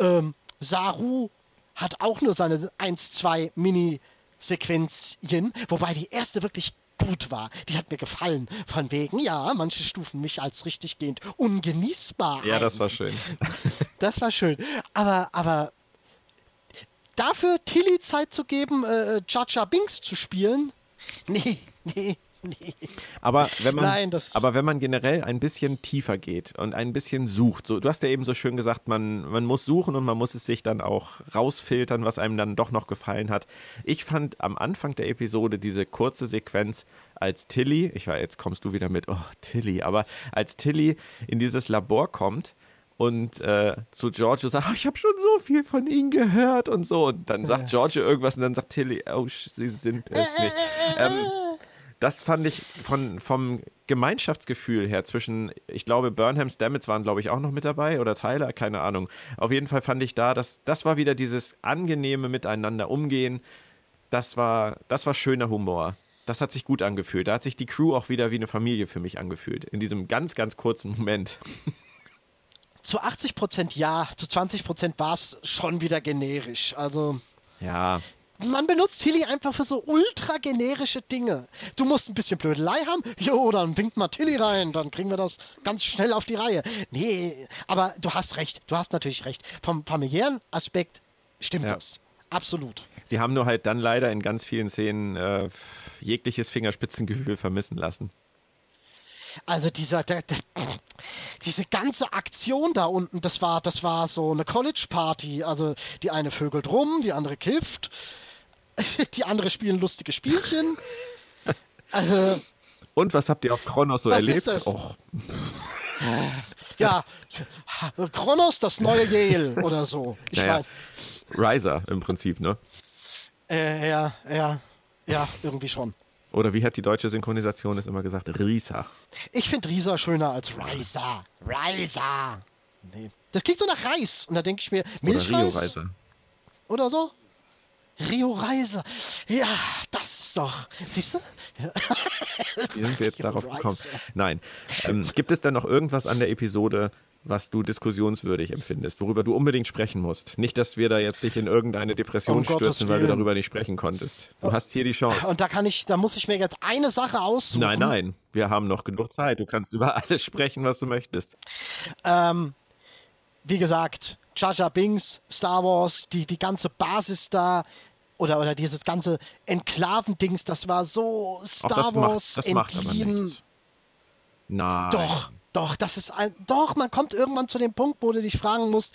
ähm, Saru hat auch nur seine 1, 2 Mini-Sequenzchen, wobei die erste wirklich gut war. Die hat mir gefallen. Von wegen, ja, manche stufen mich als richtig gehend ungenießbar. Ja, ein. das war schön. Das war schön. Aber, aber dafür Tilly Zeit zu geben, äh, Jaja Binks zu spielen, nee, nee, Nee. Aber wenn man, Nein, aber wenn man generell ein bisschen tiefer geht und ein bisschen sucht, so, du hast ja eben so schön gesagt, man, man muss suchen und man muss es sich dann auch rausfiltern, was einem dann doch noch gefallen hat. Ich fand am Anfang der Episode diese kurze Sequenz, als Tilly, ich war, jetzt kommst du wieder mit, oh, Tilly, aber als Tilly in dieses Labor kommt und äh, zu Giorgio sagt, oh, ich habe schon so viel von ihnen gehört und so. Und dann sagt Giorgio irgendwas und dann sagt Tilly, oh, sie sind es nicht. Ähm, das fand ich von, vom Gemeinschaftsgefühl her zwischen, ich glaube, Burnham Stamets waren, glaube ich, auch noch mit dabei oder Tyler, keine Ahnung. Auf jeden Fall fand ich da, dass das war wieder dieses angenehme Miteinander umgehen. Das war, das war schöner Humor. Das hat sich gut angefühlt. Da hat sich die Crew auch wieder wie eine Familie für mich angefühlt. In diesem ganz, ganz kurzen Moment. Zu 80 Prozent ja, zu 20 Prozent war es schon wieder generisch. Also. Ja man benutzt Tilly einfach für so ultra generische Dinge. Du musst ein bisschen Blödelei haben, jo, dann winkt mal Tilly rein, dann kriegen wir das ganz schnell auf die Reihe. Nee, aber du hast recht, du hast natürlich recht. Vom familiären Aspekt stimmt ja. das. Absolut. Sie haben nur halt dann leider in ganz vielen Szenen äh, jegliches Fingerspitzengefühl vermissen lassen. Also dieser, der, der, diese ganze Aktion da unten, das war, das war so eine College-Party. Also die eine vögelt rum, die andere kifft. Die andere spielen lustige Spielchen. Also, Und was habt ihr auf Kronos so erlebt? Och. Ja, Kronos, das neue Yale oder so. Ich naja. mein, Riser im Prinzip, ne? Äh, ja, ja, ja, irgendwie schon. Oder wie hat die deutsche Synchronisation es immer gesagt? Risa. Ich finde Risa schöner als Riser. Riser. Nee. Das klingt so nach Reis. Und da denke ich mir, Milchreis? Oder. Oder so? Rio Reise. Ja, das ist doch. Siehst du? Wie sind wir jetzt darauf gekommen? Nein. Ähm, gibt es denn noch irgendwas an der Episode, was du diskussionswürdig empfindest, worüber du unbedingt sprechen musst? Nicht, dass wir da jetzt dich in irgendeine Depression um stürzen, weil du darüber nicht sprechen konntest. Du oh. hast hier die Chance. Und da kann ich, da muss ich mir jetzt eine Sache aussuchen. Nein, nein. Wir haben noch genug Zeit. Du kannst über alles sprechen, was du möchtest. Ähm, wie gesagt, Jar Binks, Star Wars, die, die ganze Basis da, oder, oder dieses ganze Enklaven-Dings, das war so Star Ach, Wars macht, entliehen. Nein. Doch, doch, das ist ein. Doch, man kommt irgendwann zu dem Punkt, wo du dich fragen musst,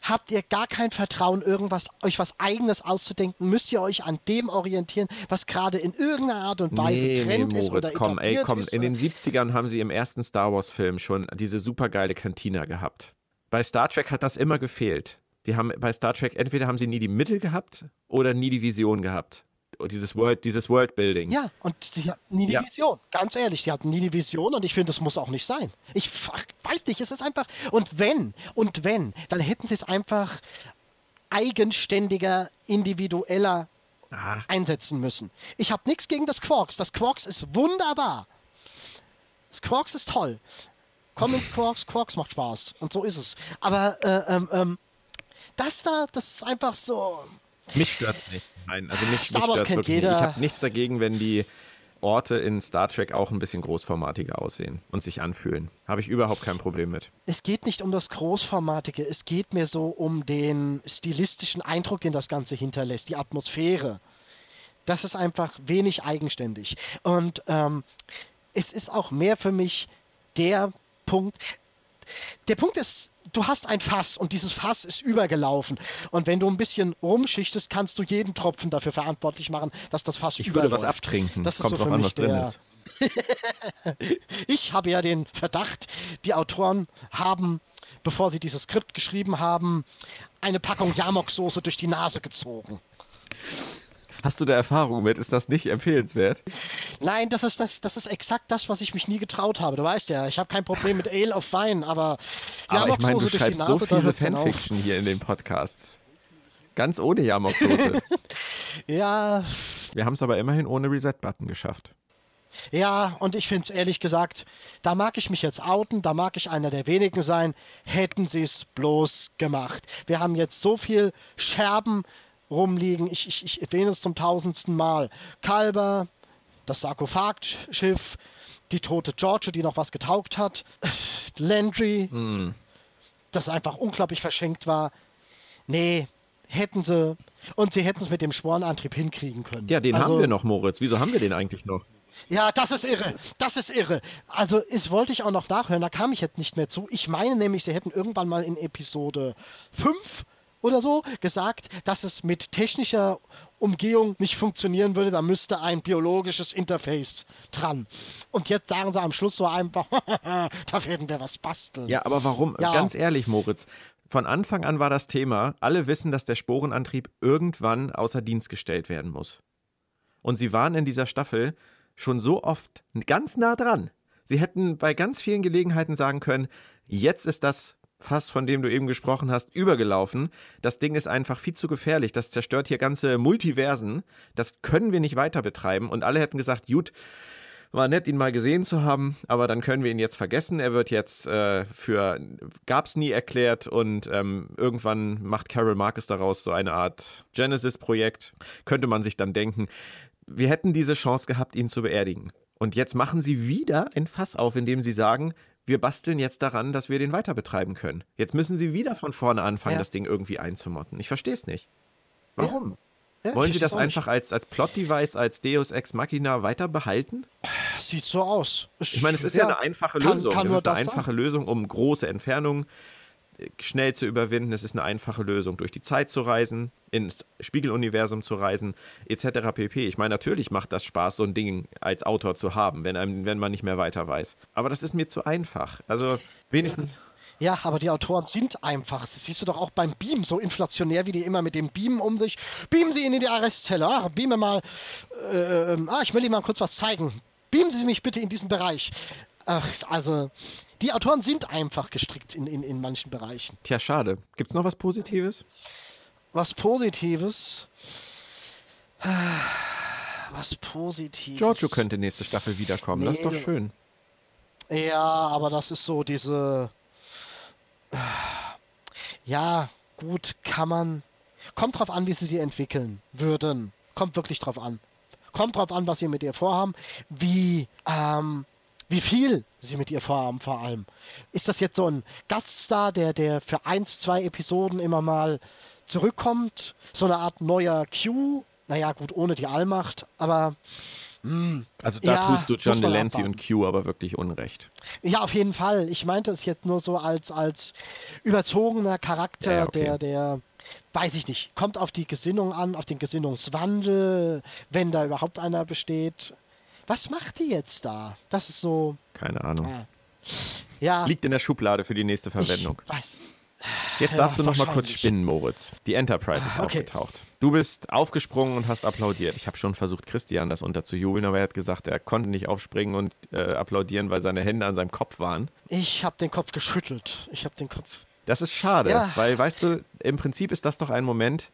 habt ihr gar kein Vertrauen, irgendwas, euch was eigenes auszudenken? Müsst ihr euch an dem orientieren, was gerade in irgendeiner Art und Weise nee, Trend nee, Moritz, ist oder komm, ey, komm, ist? In den 70ern haben sie im ersten Star Wars-Film schon diese supergeile Kantina gehabt. Bei Star Trek hat das immer gefehlt. Die haben bei Star Trek entweder haben sie nie die Mittel gehabt oder nie die Vision gehabt. Dieses World, dieses Worldbuilding. Ja, und die hatten nie die ja. Vision. Ganz ehrlich, die hatten nie die Vision und ich finde, das muss auch nicht sein. Ich weiß nicht, es ist einfach. Und wenn, und wenn, dann hätten sie es einfach eigenständiger, individueller ah. einsetzen müssen. Ich habe nichts gegen das Quarks. Das Quarks ist wunderbar. Das Quarks ist toll. Komm ins Quarks, Quarks macht Spaß. Und so ist es. Aber äh, ähm, ähm, das da, das ist einfach so. Mich stört's nicht. Nein, also mich, Star mich wirklich jeder. nicht. Ich habe nichts dagegen, wenn die Orte in Star Trek auch ein bisschen großformatiger aussehen und sich anfühlen. Habe ich überhaupt kein Problem mit. Es geht nicht um das Großformatige, es geht mir so um den stilistischen Eindruck, den das Ganze hinterlässt, die Atmosphäre. Das ist einfach wenig eigenständig. Und ähm, es ist auch mehr für mich der Punkt. Der Punkt ist du hast ein Fass und dieses Fass ist übergelaufen. Und wenn du ein bisschen rumschichtest, kannst du jeden Tropfen dafür verantwortlich machen, dass das Fass Ich überläuft. würde was abtrinken. Das ist Kommt so drauf für an, mich was drin ist. ich habe ja den Verdacht, die Autoren haben, bevor sie dieses Skript geschrieben haben, eine Packung Jamok-Soße durch die Nase gezogen. Hast du da Erfahrung mit? Ist das nicht empfehlenswert? Nein, das ist, das, das ist exakt das, was ich mich nie getraut habe. Du weißt ja, ich habe kein Problem mit Ale auf Wein, aber Aber ich meine, du durch die schreibst Nase, so viele auf. Fanfiction hier in dem Podcast. Ganz ohne Jamok-Soße. Ja, Wir haben es aber immerhin ohne Reset-Button geschafft. Ja, und ich finde es ehrlich gesagt, da mag ich mich jetzt outen, da mag ich einer der wenigen sein, hätten sie es bloß gemacht. Wir haben jetzt so viel Scherben rumliegen, ich, ich, ich erwähne es zum tausendsten Mal. Kalber, das Sarkophagschiff, die tote George, die noch was getaugt hat, Landry, das einfach unglaublich verschenkt war. Nee, hätten sie. Und sie hätten es mit dem Spornantrieb hinkriegen können. Ja, den Also- haben wir noch, Moritz. Wieso haben wir den eigentlich noch? ja, das ist irre. Das ist irre. Also, es wollte ich auch noch nachhören, da kam ich jetzt nicht mehr zu. Ich meine nämlich, sie hätten irgendwann mal in Episode 5 oder so gesagt, dass es mit technischer Umgehung nicht funktionieren würde. Da müsste ein biologisches Interface dran. Und jetzt sagen sie am Schluss so einfach, da werden wir was basteln. Ja, aber warum? Ja. Ganz ehrlich, Moritz. Von Anfang an war das Thema, alle wissen, dass der Sporenantrieb irgendwann außer Dienst gestellt werden muss. Und sie waren in dieser Staffel schon so oft ganz nah dran. Sie hätten bei ganz vielen Gelegenheiten sagen können, jetzt ist das Fass, von dem du eben gesprochen hast, übergelaufen. Das Ding ist einfach viel zu gefährlich. Das zerstört hier ganze Multiversen. Das können wir nicht weiter betreiben. Und alle hätten gesagt, gut, war nett, ihn mal gesehen zu haben, aber dann können wir ihn jetzt vergessen. Er wird jetzt äh, für gab's nie erklärt und ähm, irgendwann macht Carol Marcus daraus so eine Art Genesis-Projekt. Könnte man sich dann denken, wir hätten diese Chance gehabt, ihn zu beerdigen. Und jetzt machen sie wieder ein Fass auf, indem sie sagen, wir basteln jetzt daran, dass wir den weiter betreiben können. Jetzt müssen sie wieder von vorne anfangen, Ja. das Ding irgendwie einzumotten. Ich verstehe es nicht. Warum? Ja, Wollen Sie das nicht. einfach als, als Plot-Device, als Deus Ex Machina weiter behalten? Sieht so aus. Ich meine, es ist ja, eine einfache kann- Lösung. kann es ist eine einfache Lösung, um große Entfernungen äh, schnell zu überwinden. Es ist eine einfache Lösung, durch die Zeit zu reisen, ins Spiegeluniversum zu reisen, etc. pp. Ich meine, natürlich macht das Spaß, so ein Ding als Autor zu haben, wenn, einem, wenn man nicht mehr weiter weiß. Aber das ist mir zu einfach. Also wenigstens. Ja, aber die Autoren sind einfach. Das siehst du doch auch beim Beam, so inflationär wie die immer mit dem Beam um sich. Beamen Sie ihn in die Arrestzelle. Ach, beame mal. Äh, ähm, ah, ich will Ihnen mal kurz was zeigen. Beamen Sie mich bitte in diesen Bereich. Ach, also, die Autoren sind einfach gestrickt in, in, in manchen Bereichen. Tja, schade. Gibt es noch was Positives? Was Positives. Was Positives. Giorgio könnte nächste Staffel wiederkommen. das ist doch Nee. schön. Ja, aber das ist so diese. Ja, gut, kann man. Kommt drauf an, wie sie sie entwickeln würden. Kommt wirklich drauf an. Kommt drauf an, was sie mit ihr vorhaben. Wie, ähm, wie viel sie mit ihr vorhaben, vor allem. Ist das jetzt so ein Gaststar, der, der für eins, zwei Episoden immer mal zurückkommt? So eine Art neuer Q? Naja, gut, ohne die Allmacht, aber Also da Ja, tust du John Delancey und Q aber wirklich Unrecht. Ja, auf jeden Fall. Ich meinte es jetzt nur so als, als überzogener Charakter, ja, okay. der, der, weiß ich nicht, kommt auf die Gesinnung an, auf den Gesinnungswandel, wenn da überhaupt einer besteht. Was macht die jetzt da? Das ist so, Keine Ahnung. ja. Ja, Liegt in der Schublade für die nächste Verwendung. weiß. Jetzt Ja, darfst du noch mal kurz spinnen, Moritz. Die Enterprise ist Ah, okay. aufgetaucht. Du bist aufgesprungen und hast applaudiert. Ich habe schon versucht, Christian das unterzujubeln, aber er hat gesagt, er konnte nicht aufspringen und äh, applaudieren, weil seine Hände an seinem Kopf waren. Ich habe den Kopf geschüttelt. Ich habe den Kopf. Das ist schade, Ja. weil, weißt du, im Prinzip ist das doch ein Moment,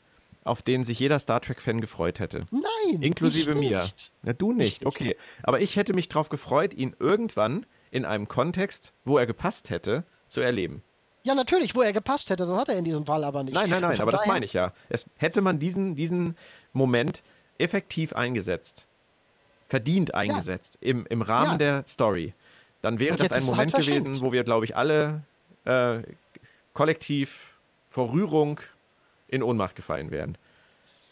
auf den sich jeder Star Trek-Fan gefreut hätte. Nein, Inklusive mir. Nicht. Na, du nicht, Ich nicht. okay. Aber ich hätte mich darauf gefreut, ihn irgendwann in einem Kontext, wo er gepasst hätte, zu erleben. Ja, natürlich, wo er gepasst hätte, das hat er in diesem Fall aber nicht. Nein, nein, nein, aber das meine ich ja. Es, hätte man diesen, diesen Moment effektiv eingesetzt, verdient eingesetzt, im, im Rahmen Ja. der Story, dann wäre das ein Moment halt gewesen, wo wir, glaube ich, alle äh, kollektiv vor Rührung in Ohnmacht gefallen wären.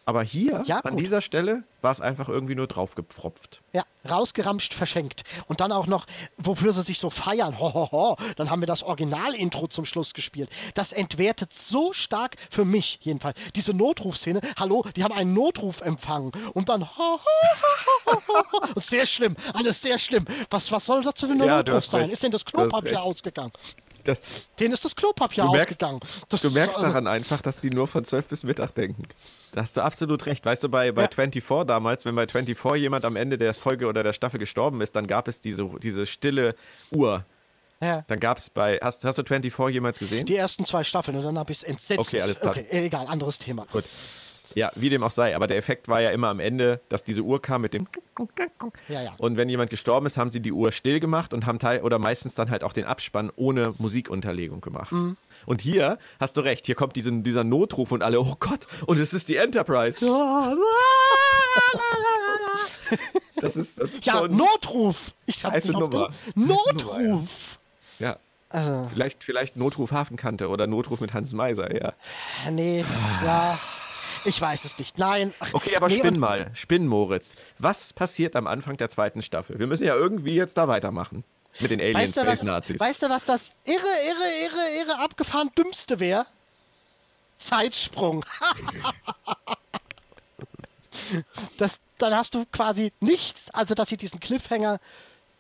Aber hier, Ja, an dieser Stelle, war es einfach irgendwie nur draufgepfropft. Ja, rausgeramscht, verschenkt. Und dann auch noch, wofür sie sich so feiern. Ho, ho, ho. Dann haben wir das Original-Intro zum Schluss gespielt. Das entwertet so stark, für mich jedenfalls, diese Notrufszene. Hallo, die haben einen Notruf empfangen. Und dann, ho, ho, ho, ho, ho. Sehr schlimm, alles sehr schlimm. Was, was soll das für ein Ja, Notruf sein? recht. Ist denn das Klopapier ausgegangen? Das, Denen ist das Klopapier du merkst, ausgegangen. Das, du merkst also- daran einfach, dass die nur von 12 bis Mittag denken. Da hast du absolut recht. Weißt du, bei, bei Ja. 24 damals, wenn bei 24 jemand am Ende der Folge oder der Staffel gestorben ist, dann gab es diese, diese stille Uhr. Ja. Dann gab es bei. Hast, hast du 24 jemals gesehen? Die ersten zwei Staffeln und dann habe ich es entsetzt. Okay, alles klar. Okay, egal, anderes Thema. Gut. Ja, wie dem auch sei. Aber der Effekt war ja immer am Ende, dass diese Uhr kam mit dem. Ja, ja. Und wenn jemand gestorben ist, haben sie die Uhr still gemacht und haben teil oder meistens dann halt auch den Abspann ohne Musikunterlegung gemacht. Mhm. Und hier hast du recht, hier kommt diese, dieser Notruf und alle, oh Gott, und es ist die Enterprise. Das ist, das ist Ja, Notruf! Ich sag Heiße nicht Nummer. Notruf! ja. Äh. Vielleicht, vielleicht Notruf Hafenkante oder Notruf mit Hans Meiser, ja. Nee, ja. Ich weiß es nicht. Nein. Ach, Okay, aber nee, spinn mal, spinn Moritz. Was passiert am Anfang der zweiten Staffel? Wir müssen ja irgendwie jetzt da weitermachen. Mit den Alien Weißt du, was, Nazis. weißt du, was das irre, irre, irre, irre abgefahren dümmste wäre? Zeitsprung. das, dann hast du quasi nichts, also dass sie diesen Cliffhanger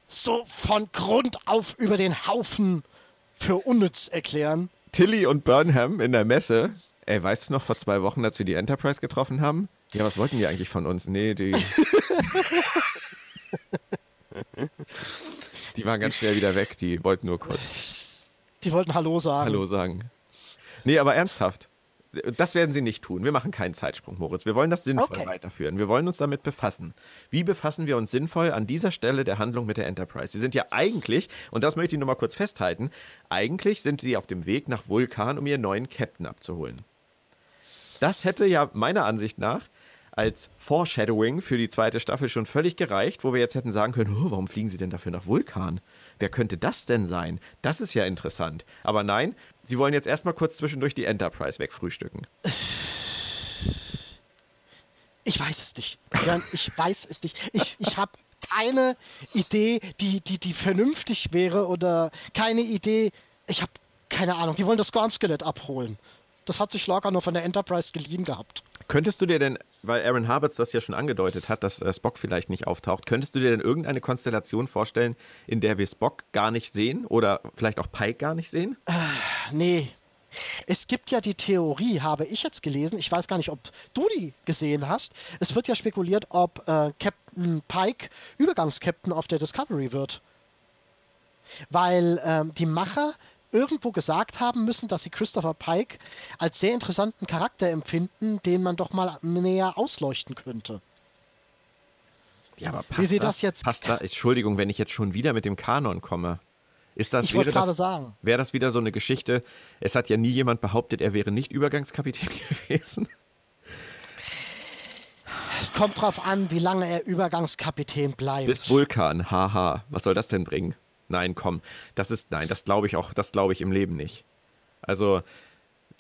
so von Grund auf über den Haufen für unnütz erklären. Tilly und Burnham in der Messe. Ey, weißt du noch, vor zwei Wochen, als wir die Enterprise getroffen haben? Ja, was wollten die eigentlich von uns? Nee, die. die waren ganz schnell wieder weg. Die wollten nur kurz Die wollten Hallo sagen. Hallo sagen. Nee, aber ernsthaft. Das werden sie nicht tun. Wir machen keinen Zeitsprung, Moritz. Wir wollen das sinnvoll Okay. weiterführen. Wir wollen uns damit befassen. Wie befassen wir uns sinnvoll an dieser Stelle der Handlung mit der Enterprise? Sie sind ja eigentlich, und das möchte ich nur mal kurz festhalten, eigentlich sind sie auf dem Weg nach Vulkan, um ihren neuen Captain abzuholen. Das hätte ja meiner Ansicht nach als Foreshadowing für die zweite Staffel schon völlig gereicht, wo wir jetzt hätten sagen können, oh, warum fliegen sie denn dafür nach Vulkan? Wer könnte das denn sein? Das ist ja interessant. Aber nein, sie wollen jetzt erstmal kurz zwischendurch die Enterprise wegfrühstücken. Ich weiß es nicht. Ich weiß es nicht. Ich, ich habe keine Idee, die, die, die vernünftig wäre oder keine Idee. Ich habe keine Ahnung. Die wollen das Gorn-Skelett abholen. Das hat sich locker nur von der Enterprise geliehen gehabt. Könntest du dir denn, weil Aaron Harberts das ja schon angedeutet hat, dass äh, Spock vielleicht nicht auftaucht, könntest du dir denn irgendeine Konstellation vorstellen, in der wir Spock gar nicht sehen oder vielleicht auch Pike gar nicht sehen? Nee. Es gibt ja die Theorie, habe ich jetzt gelesen, ich weiß gar nicht, ob du die gesehen hast. Es wird ja spekuliert, ob äh, Captain Pike Übergangskapitän auf der Discovery wird. Weil ähm, die Macher irgendwo gesagt haben müssen, dass sie Christopher Pike als sehr interessanten Charakter empfinden, den man doch mal näher ausleuchten könnte. Ja, aber Wie sie das jetzt- Passt da, Entschuldigung, wenn ich jetzt schon wieder mit dem Kanon komme. Ist das, Ich wollte das- gerade sagen. Wäre das wieder so eine Geschichte? Es hat ja nie jemand behauptet, er wäre nicht Übergangskapitän gewesen. Es kommt drauf an, wie lange er Übergangskapitän bleibt. Bis Vulkan, haha. Was soll das denn bringen? Nein, komm. Das ist, nein, das glaube ich auch, das glaube ich im Leben nicht. Also,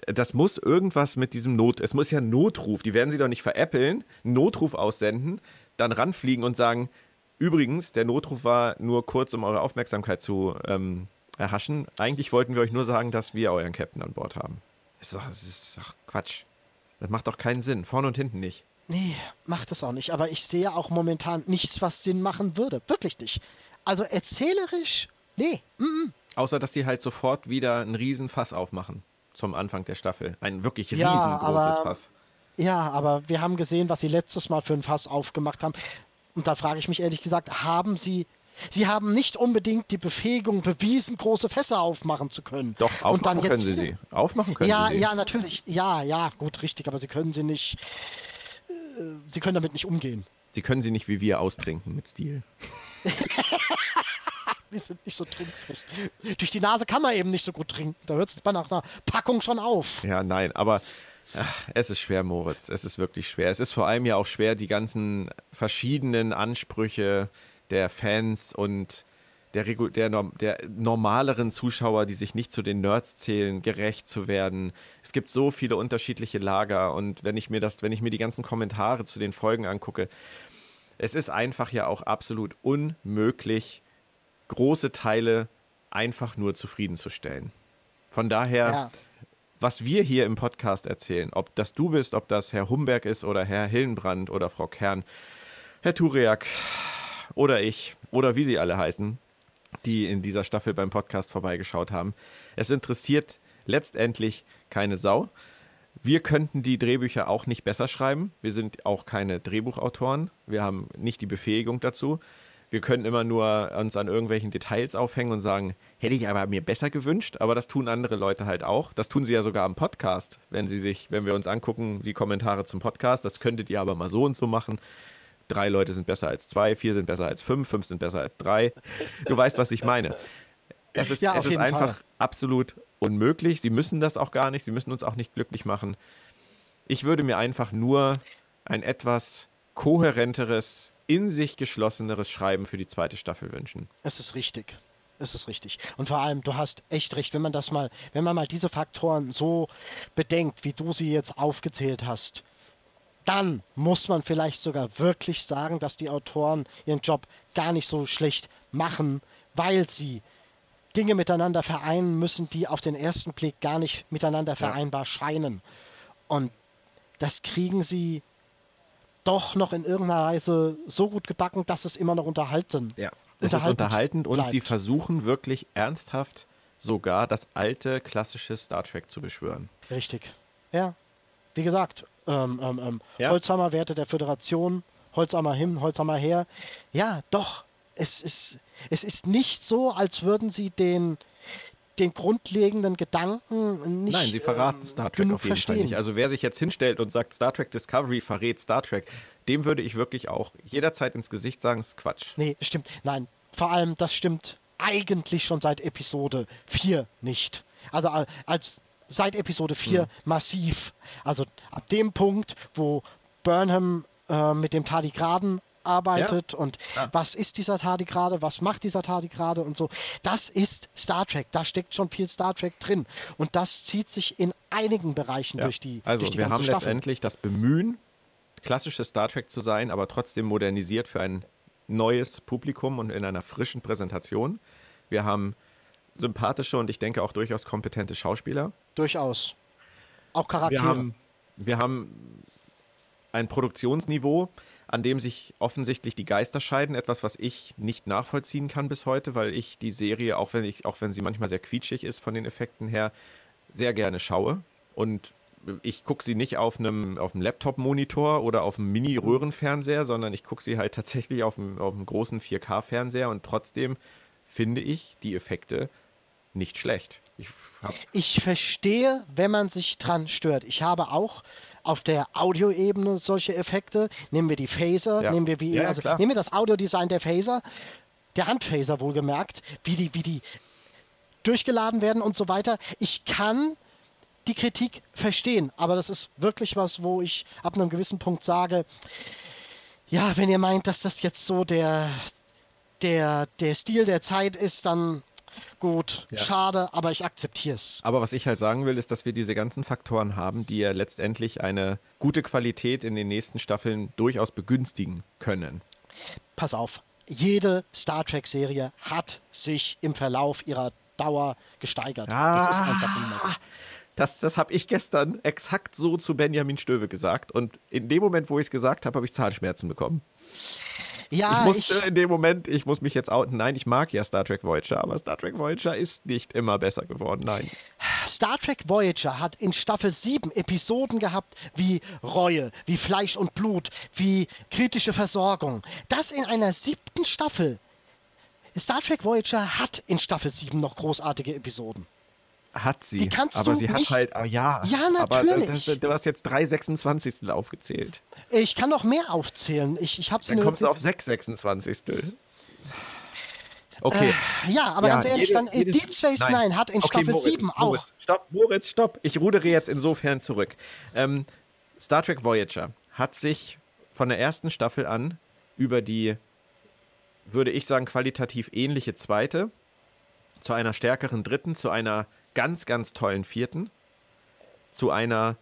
das muss irgendwas mit diesem Not, es muss ja Notruf, die werden sie doch nicht veräppeln, Notruf aussenden, dann ranfliegen und sagen, übrigens, der Notruf war nur kurz, um eure Aufmerksamkeit zu ähm, erhaschen. Eigentlich wollten wir euch nur sagen, dass wir euren Captain an Bord haben. Das ist doch, das ist doch Quatsch. Das macht doch keinen Sinn, vorne und hinten nicht. Nee, macht es auch nicht. Aber ich sehe auch momentan nichts, was Sinn machen würde. Wirklich nicht. Also erzählerisch, nee. mm, Außer, dass die halt sofort wieder einen riesen Fass aufmachen zum Anfang der Staffel. Ein wirklich Ja, riesengroßes aber- Fass. Ja, aber wir haben gesehen, was sie letztes Mal für ein Fass aufgemacht haben. Und da frage ich mich ehrlich gesagt, haben sie. Sie haben nicht unbedingt die Befähigung bewiesen, große Fässer aufmachen zu können. Doch, aufmachen können sie sie. Aufmachen können Ja, sie sie. ja, natürlich. Ja, ja, gut, richtig. Aber sie können sie nicht. Äh, sie können damit nicht umgehen. Sie können sie nicht wie wir austrinken mit Stil. Die sind nicht so trinkfest. Durch die Nase kann man eben nicht so gut trinken. Da hört es bei nach einer Packung schon auf. Ja, nein, aber ach, es ist schwer, Moritz. Es ist wirklich schwer. Es ist vor allem ja auch schwer, die ganzen verschiedenen Ansprüche der Fans und der, der, der normaleren Zuschauer, die sich nicht zu den Nerds zählen, gerecht zu werden. Es gibt so viele unterschiedliche Lager und wenn ich mir das, wenn ich mir die ganzen Kommentare zu den Folgen angucke, es ist einfach ja auch absolut unmöglich, große Teile einfach nur zufriedenzustellen. Von daher, ja. was wir hier im Podcast erzählen, ob das du bist, ob das Herr Humberg ist oder Herr Hillenbrand oder Frau Kern, Herr Turiak oder ich oder wie sie alle heißen, die in dieser Staffel beim Podcast vorbeigeschaut haben. Es interessiert letztendlich keine Sau. Wir könnten die Drehbücher auch nicht besser schreiben. Wir sind auch keine Drehbuchautoren. Wir haben nicht die Befähigung dazu. Wir können immer nur uns an irgendwelchen Details aufhängen und sagen, hätte ich aber mir besser gewünscht, aber das tun andere Leute halt auch. Das tun sie ja sogar am Podcast, wenn sie sich, wenn wir uns angucken, die Kommentare zum Podcast, das könntet ihr aber mal so und so machen drei Leute sind besser als zwei, vier sind besser als fünf, fünf sind besser als drei. Du weißt, was ich meine. Es ist, ja, es ist einfach Fall. absolut unmöglich. Sie müssen das auch gar nicht. Sie müssen uns auch nicht glücklich machen. Ich würde mir einfach nur ein etwas kohärenteres, in sich geschlosseneres Schreiben für die zweite Staffel wünschen. Es ist richtig. Es ist richtig. Und vor allem, du hast echt recht, wenn man das mal, wenn man mal diese Faktoren so bedenkt, wie du sie jetzt aufgezählt hast, dann muss man vielleicht sogar wirklich sagen, dass die Autoren ihren Job gar nicht so schlecht machen, weil sie Dinge miteinander vereinen müssen, die auf den ersten Blick gar nicht miteinander vereinbar ja. scheinen. Und das kriegen sie doch noch in irgendeiner Weise so gut gebacken, dass es immer noch unterhalten. Ja, es ist unterhaltend und bleibt. sie versuchen wirklich ernsthaft sogar das alte klassische Star Trek zu beschwören. Richtig. Ja. Wie gesagt, ähm, ähm, ähm, ja. Holzhammer-Werte der Föderation, Holzhammer hin, Holzhammer her. Ja, doch, es ist, es ist nicht so, als würden sie den, den grundlegenden Gedanken nicht Nein, sie verraten ähm, Star Trek auf jeden verstehen. Fall nicht. Also wer sich jetzt hinstellt und sagt, Star Trek Discovery verrät Star Trek, dem würde ich wirklich auch jederzeit ins Gesicht sagen, das ist Quatsch. Nee, stimmt. Nein, vor allem, das stimmt eigentlich schon seit Episode 4 nicht. Also als seit Episode 4 mhm. massiv. Also ab dem Punkt, wo Burnham äh, mit dem Tardigraden arbeitet ja. und ja. was ist dieser Tardigrade, was macht dieser Tardigrade und so. Das ist Star Trek, da steckt schon viel Star Trek drin und das zieht sich in einigen Bereichen ja. durch die Also durch die wir haben Staffel. letztendlich das Bemühen, klassisches Star Trek zu sein, aber trotzdem modernisiert für ein neues Publikum und in einer frischen Präsentation. Wir haben sympathische und ich denke auch durchaus kompetente Schauspieler. Durchaus. Auch Charaktere. Wir haben, wir haben ein Produktionsniveau, an dem sich offensichtlich die Geister scheiden. Etwas, was ich nicht nachvollziehen kann bis heute, weil ich die Serie, auch wenn, ich, auch wenn sie manchmal sehr quietschig ist von den Effekten her, sehr gerne schaue. Und ich gucke sie nicht auf einem, auf Laptop-Monitor oder auf einem Mini-Röhrenfernseher, sondern ich gucke sie halt tatsächlich auf einem, auf einem großen 4K-Fernseher und trotzdem finde ich die Effekte nicht schlecht. Ich, ich verstehe, wenn man sich dran stört. Ich habe auch auf der Audioebene solche Effekte. Nehmen wir die Phaser, ja. nehmen wir wie, ja, also, nehmen wir das Audiodesign der Phaser, der Handphaser wohlgemerkt, wie die, wie die durchgeladen werden und so weiter. Ich kann die Kritik verstehen, aber das ist wirklich was, wo ich ab einem gewissen Punkt sage, ja, wenn ihr meint, dass das jetzt so der, der, der Stil der Zeit ist, dann gut, ja. schade, aber ich akzeptiere es. Aber was ich halt sagen will, ist, dass wir diese ganzen Faktoren haben, die ja letztendlich eine gute Qualität in den nächsten Staffeln durchaus begünstigen können. Pass auf, jede Star Trek-Serie hat sich im Verlauf ihrer Dauer gesteigert. Ah, das ist einfach niemand. Das, das habe ich gestern exakt so zu Benjamin Stöwe gesagt. Und in dem Moment, wo ich es gesagt habe, habe ich Zahnschmerzen bekommen. Ja, ich musste ich, in dem Moment, ich muss mich jetzt outen. Nein, ich mag ja Star Trek Voyager, aber Star Trek Voyager ist nicht immer besser geworden. Nein. Star Trek Voyager hat in Staffel 7 Episoden gehabt wie Reue, wie Fleisch und Blut, wie kritische Versorgung. Das in einer siebten Staffel. Star Trek Voyager hat in Staffel 7 noch großartige Episoden. Hat sie. Die kannst aber du sie nicht. hat halt, oh ja. Ja, natürlich. Aber du hast jetzt drei 26. aufgezählt. Ich kann noch mehr aufzählen. Ich, ich Dann kommst du auf sechs 26. Okay. Äh, ja, aber ja, ganz ehrlich, jede, dann äh, jedes, Deep Space nein. Nine hat in okay, Staffel Moritz, 7 auch. Moritz, stopp, Moritz, stopp. Ich rudere jetzt insofern zurück. Ähm, Star Trek Voyager hat sich von der ersten Staffel an über die würde ich sagen, qualitativ ähnliche zweite, zu einer stärkeren dritten, zu einer ganz, ganz tollen vierten, zu einer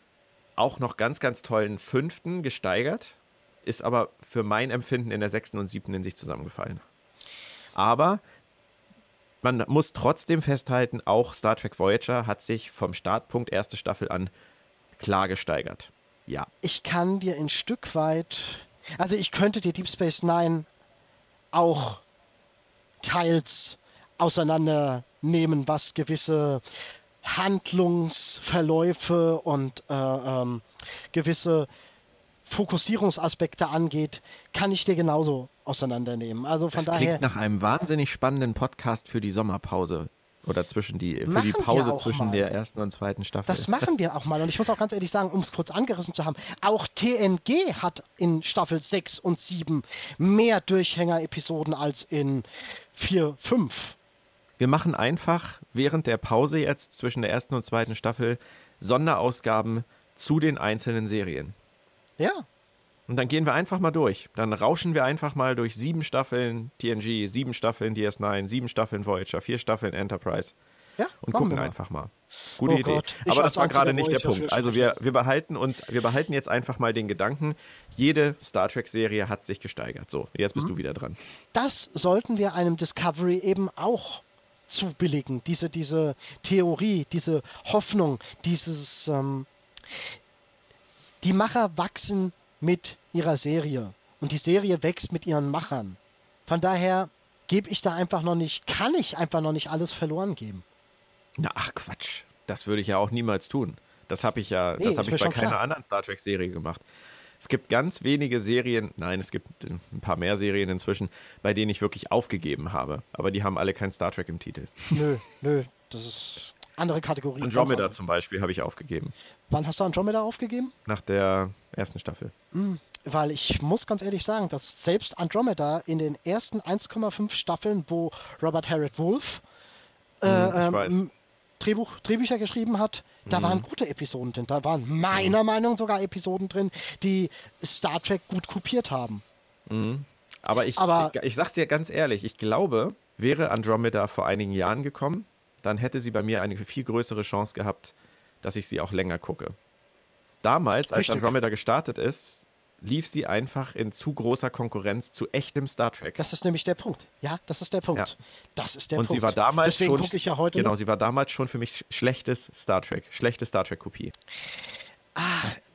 auch noch ganz, ganz tollen fünften gesteigert, ist aber für mein Empfinden in der sechsten und siebten in sich zusammengefallen. Aber man muss trotzdem festhalten, auch Star Trek Voyager hat sich vom Startpunkt erste Staffel an klar gesteigert. Ja. Ich kann dir ein Stück weit, also ich könnte dir Deep Space Nine auch teils auseinandernehmen, was gewisse Handlungsverläufe und äh, ähm, gewisse Fokussierungsaspekte angeht, kann ich dir genauso auseinandernehmen. Also von das daher. Klingt nach einem wahnsinnig spannenden Podcast für die Sommerpause. Oder zwischen die, für die Pause zwischen mal. der ersten und zweiten Staffel. Das machen wir auch mal. Und ich muss auch ganz ehrlich sagen, um es kurz angerissen zu haben, auch TNG hat in Staffel 6 und 7 mehr Durchhänger-Episoden als in 4, 5. Wir machen einfach während der Pause jetzt zwischen der ersten und zweiten Staffel Sonderausgaben zu den einzelnen Serien. Ja. Und dann gehen wir einfach mal durch. Dann rauschen wir einfach mal durch sieben Staffeln TNG, sieben Staffeln DS9, sieben Staffeln Voyager, vier Staffeln Enterprise. Ja, und gucken mal. einfach mal. Gute Oh Idee. Gott, Aber das war gerade nicht der Punkt. Also wir, wir behalten uns, wir behalten jetzt einfach mal den Gedanken, jede Star Trek-Serie hat sich gesteigert. So, jetzt Mhm. bist du wieder dran. Das sollten wir einem Discovery eben auch zubilligen. Diese, diese Theorie, diese Hoffnung, dieses. Ähm, die Macher wachsen mit ihrer Serie und die Serie wächst mit ihren Machern. Von daher gebe ich da einfach noch nicht, kann ich einfach noch nicht alles verloren geben. Na, ach Quatsch. Das würde ich ja auch niemals tun. Das habe ich ja, Nee, das habe ich bei keiner klar. anderen Star Trek-Serie gemacht. Es gibt ganz wenige Serien, nein, es gibt ein paar mehr Serien inzwischen, bei denen ich wirklich aufgegeben habe. Aber die haben alle kein Star Trek im Titel. Nö, nö, das ist andere Kategorie. Andromeda zum Beispiel habe ich aufgegeben. Wann hast du Andromeda aufgegeben? Nach der ersten Staffel. Weil ich muss ganz ehrlich sagen, dass selbst Andromeda in den ersten 1,5 Staffeln, wo Robert Harrod Wolf äh, Hm, ich ähm, Drehbuch, Drehbücher geschrieben hat, da Mhm. waren gute Episoden drin. Da waren meiner Meinung nach sogar Episoden drin, die Star Trek gut kopiert haben. Aber ich, Aber- ich, ich sag's dir ganz ehrlich, ich glaube, wäre Andromeda vor einigen Jahren gekommen, dann hätte sie bei mir eine viel größere Chance gehabt, dass ich sie auch länger gucke. Damals, als Richtig. Andromeda gestartet ist, lief sie einfach in zu großer Konkurrenz zu echtem Star Trek. Das ist nämlich der Punkt. Ja, das ist der Punkt. Ja. Das ist der und Punkt. sie war damals Deswegen schon gucke ich ja heute genau, noch. sie war damals schon für mich sch- schlechtes Star Trek, schlechte Star Trek Kopie.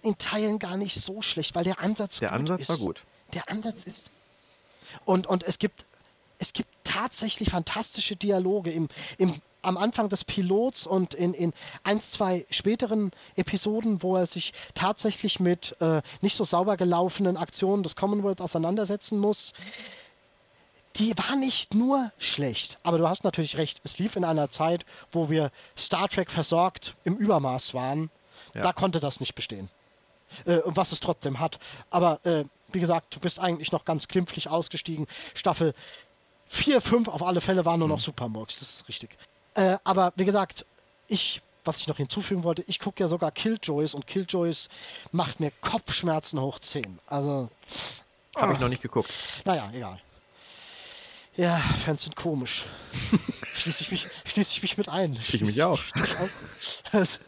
in Teilen gar nicht so schlecht, weil der Ansatz Der gut Ansatz ist. war gut. Der Ansatz ist. Und, und es gibt es gibt tatsächlich fantastische Dialoge im, im am Anfang des Pilots und in, in ein, zwei späteren Episoden, wo er sich tatsächlich mit äh, nicht so sauber gelaufenen Aktionen des Commonwealth auseinandersetzen muss. Die war nicht nur schlecht, aber du hast natürlich recht, es lief in einer Zeit, wo wir Star Trek versorgt im Übermaß waren. Ja. Da konnte das nicht bestehen. Äh, was es trotzdem hat. Aber äh, wie gesagt, du bist eigentlich noch ganz klimpflich ausgestiegen. Staffel 4, 5 auf alle Fälle waren nur noch Supermurks, das ist richtig. Äh, aber wie gesagt, ich, was ich noch hinzufügen wollte, ich gucke ja sogar Killjoys und Killjoys macht mir Kopfschmerzen hoch 10. Also, Habe ich noch nicht geguckt. naja, egal. Ja, Fans sind komisch. schließe ich, mich, schließe ich mich mit ein. Ich mich auch. Also,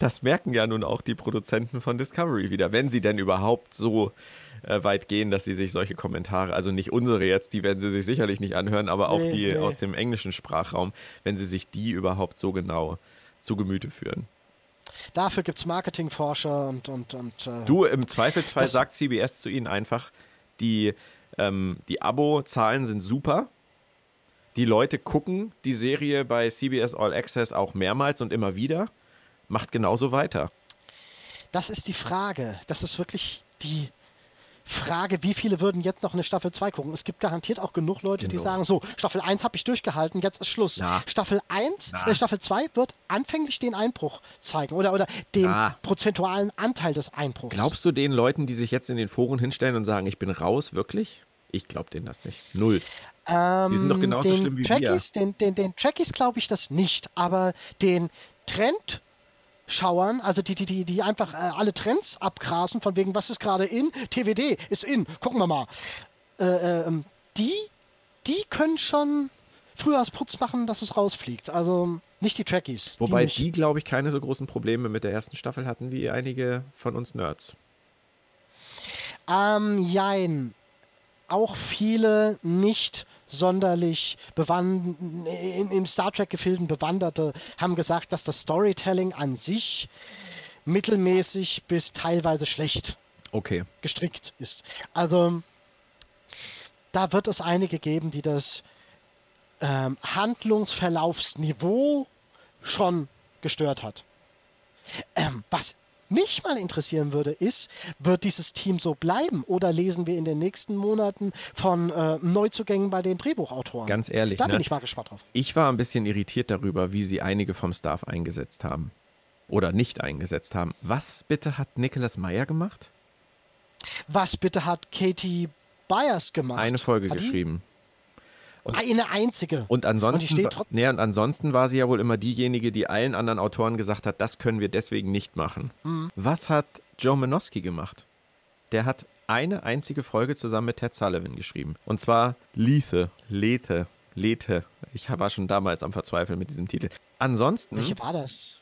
Das merken ja nun auch die Produzenten von Discovery wieder, wenn sie denn überhaupt so äh, weit gehen, dass sie sich solche Kommentare, also nicht unsere jetzt, die werden sie sich sicherlich nicht anhören, aber auch Nee, die nee. aus dem englischen Sprachraum, wenn sie sich die überhaupt so genau zu Gemüte führen. dafür gibt es Marketingforscher und, und, und äh, Du, im Zweifelsfall sagt CBS zu ihnen einfach, die, ähm, die Abo-Zahlen sind super. Die Leute gucken die Serie bei CBS All Access auch mehrmals und immer wieder. Macht genauso weiter. Das ist die Frage. Das ist wirklich die Frage, wie viele würden jetzt noch eine Staffel 2 gucken? Es gibt garantiert auch genug Leute, die Genau. sagen, so, Staffel 1 habe ich durchgehalten, jetzt ist Schluss. Na. Staffel 1, Na. äh, Staffel 2 wird anfänglich den Einbruch zeigen oder, oder den Na. prozentualen Anteil des Einbruchs. Glaubst du den Leuten, die sich jetzt in den Foren hinstellen und sagen, ich bin raus, wirklich? Ich glaube denen das nicht. Null. Ähm, Die sind doch genauso den schlimm wie Trekkies, Den, den, den Trekkies glaube ich das nicht, aber den Trendschauern, also die, die, die, die einfach äh, alle Trends abgrasen, von wegen, was ist gerade in? TWD ist in, gucken wir mal. Äh, ähm, die die können schon Frühjahrsputz machen, dass es rausfliegt. Also nicht die Trekkies. Wobei die, die, glaube ich, keine so großen Probleme mit der ersten Staffel hatten wie einige von uns Nerds. Ähm, jein. Auch viele nicht sonderlich im Star Trek-Gefilden Bewanderte haben gesagt, dass das Storytelling an sich mittelmäßig bis teilweise schlecht Okay. gestrickt ist. Also da wird es einige geben, die das ähm, Handlungsverlaufsniveau schon gestört hat. Ähm, was mich mal interessieren würde, ist, wird dieses Team so bleiben oder lesen wir in den nächsten Monaten von äh, Neuzugängen bei den Drehbuchautoren? Ganz ehrlich, Da ne? bin ich mal gespannt drauf. Ich war ein bisschen irritiert darüber, wie sie einige vom Staff eingesetzt haben. Oder nicht eingesetzt haben. Was bitte hat Nicholas Meyer gemacht? Was bitte hat Katie Byers gemacht? Eine Folge Hat die? Geschrieben. Eine einzige. Und ansonsten, trotz- nee, und ansonsten war sie ja wohl immer diejenige, die allen anderen Autoren gesagt hat, das können wir deswegen nicht machen. Mhm. Was hat Joe Manowski gemacht? Der hat eine einzige Folge zusammen mit Ted Sullivan geschrieben. Und zwar Lethe, Lethe, Lethe. Ich war schon damals am Verzweifeln mit diesem Titel. Ansonsten, Welche war das?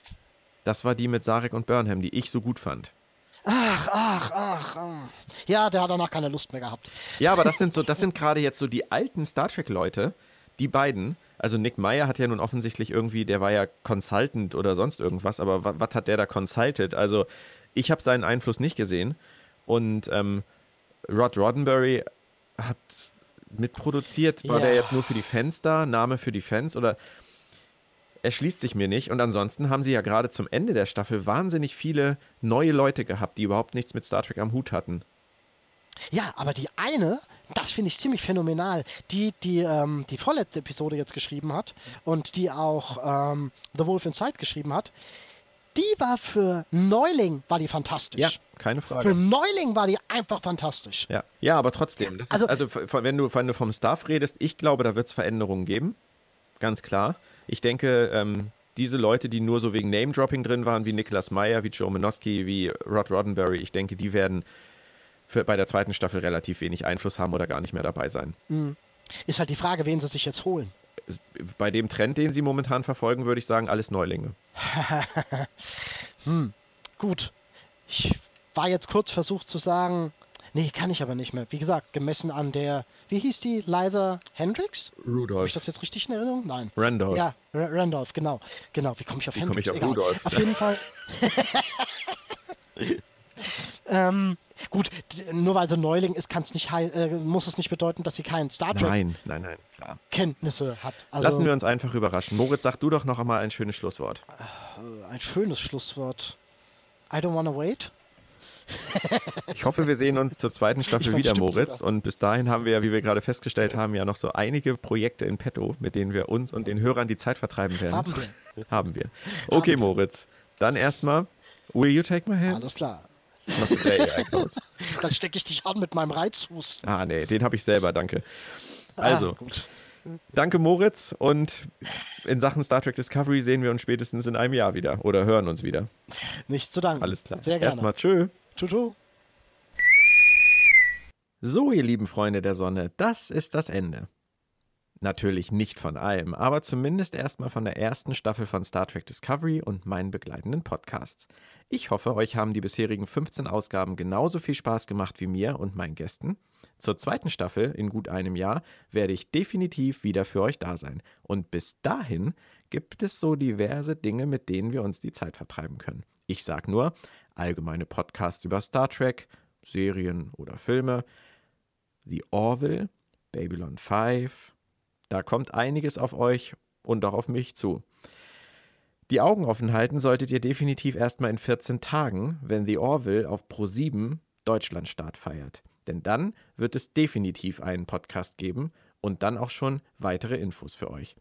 das war die mit Sarek und Burnham, die ich so gut fand. Ach, ach, ach. Ja, der hat danach keine Lust mehr gehabt. Ja, aber das sind so, das sind gerade jetzt so die alten Star Trek-Leute, die beiden. Also Nick Meyer hat ja nun offensichtlich irgendwie, der war ja Consultant oder sonst irgendwas, aber wa- was hat der da consulted? Also ich habe seinen Einfluss nicht gesehen. Und ähm, Rod Roddenberry hat mitproduziert. War Ja. der jetzt nur für die Fans da? Name für die Fans? Oder erschließt sich mir nicht. Und ansonsten haben sie ja gerade zum Ende der Staffel wahnsinnig viele neue Leute gehabt, die überhaupt nichts mit Star Trek am Hut hatten. Ja, aber die eine, das finde ich ziemlich phänomenal, die die ähm, die vorletzte Episode jetzt geschrieben hat und die auch ähm, The Wolf Inside geschrieben hat, die war für Neuling, war die fantastisch. Ja, keine Für Frage. Neuling war die einfach fantastisch. Ja, ja aber trotzdem. Das Also- ist, also v- wenn, du, wenn du vom Staff redest, ich glaube, da wird es Veränderungen geben. Ganz klar. Ich denke, ähm, diese Leute, die nur so wegen Name-Dropping drin waren, wie Nicholas Meyer, wie Joe Manowski, wie Rod Roddenberry, ich denke, die werden für, bei der zweiten Staffel relativ wenig Einfluss haben oder gar nicht mehr dabei sein. Ist halt die Frage, wen sie sich jetzt holen. Bei dem Trend, den sie momentan verfolgen, würde ich sagen, alles Neulinge. Gut. Ich war jetzt kurz versucht zu sagen, nee, kann ich aber nicht mehr. Wie gesagt, gemessen an der, wie hieß die, Liza Hendricks? Habe ich Rudolph. das jetzt richtig in Erinnerung? Nein. Randolph. Ja, R Randolph, genau. Genau, wie komme ich auf Wie komme Hendricks? ich auf. Rudolph? Auf jeden Fall. ähm, gut, nur weil sie Neuling ist, kann's nicht, äh, muss es nicht bedeuten, dass sie keinen Star Nein, nein, nein, klar. Trek-Kenntnisse hat. Also, Lassen wir uns einfach überraschen. Moritz, sag du doch noch einmal ein schönes Schlusswort. ein schönes Schlusswort. I don't wanna wait. Ich hoffe, wir sehen uns zur zweiten Staffel wieder, Moritz. Und bis dahin haben wir ja, wie wir gerade festgestellt haben, ja noch so einige Projekte in petto, mit denen wir uns und den Hörern die Zeit vertreiben werden. Haben wir. Haben wir. Okay, wir. Moritz. Dann erstmal, will you take my hand? Alles klar. Dann stecke ich dich an mit meinem Reizhusten. Ah, nee, den habe ich selber, danke. Also, Ah, gut. danke Moritz und in Sachen Star Trek Discovery sehen wir uns spätestens in einem Jahr wieder oder hören uns wieder. Nichts zu danken. Alles klar. Sehr gerne. Erstmal tschö. Tschu. So, ihr lieben Freunde der Sonne, das ist das Ende. Natürlich nicht von allem, aber zumindest erstmal von der ersten Staffel von Star Trek Discovery und meinen begleitenden Podcasts. Ich hoffe, euch haben die bisherigen 15 Ausgaben genauso viel Spaß gemacht wie mir und meinen Gästen. Zur zweiten Staffel in gut einem Jahr werde ich definitiv wieder für euch da sein. Und bis dahin gibt es so diverse Dinge, mit denen wir uns die Zeit vertreiben können. Ich sag nur allgemeine Podcasts über Star Trek, Serien oder Filme, The Orville, Babylon 5. Da kommt einiges auf euch und auch auf mich zu. Die Augen offen halten solltet ihr definitiv erstmal in 14 Tagen, wenn The Orville auf Pro7 Deutschlandstart feiert. Denn dann wird es definitiv einen Podcast geben und dann auch schon weitere Infos für euch.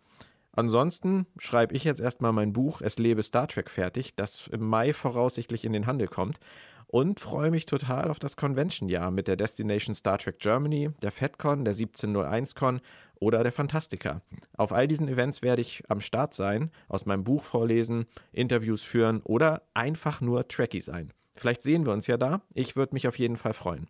Ansonsten schreibe ich jetzt erstmal mein Buch Es lebe Star Trek fertig, das im Mai voraussichtlich in den Handel kommt und freue mich total auf das Convention-Jahr mit der Destination Star Trek Germany, der FedCon, der 1701-Con oder der Fantastica. Auf all diesen Events werde ich am Start sein, aus meinem Buch vorlesen, Interviews führen oder einfach nur Trekkie sein. Vielleicht sehen wir uns ja da. Ich würde mich auf jeden Fall freuen.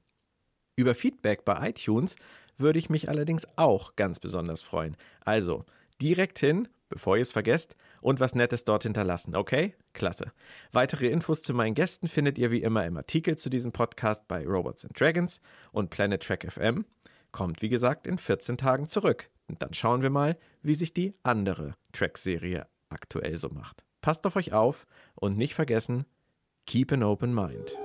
Über Feedback bei iTunes würde ich mich allerdings auch ganz besonders freuen. Also direkt hin, bevor ihr es vergesst, und was Nettes dort hinterlassen, okay? Klasse. Weitere Infos zu meinen Gästen findet ihr wie immer im Artikel zu diesem Podcast bei Robots and Dragons und Planet Track FM. Kommt wie gesagt in 14 Tagen zurück. Und dann schauen wir mal, wie sich die andere Track-Serie aktuell so macht. Passt auf euch auf und nicht vergessen, keep an open mind.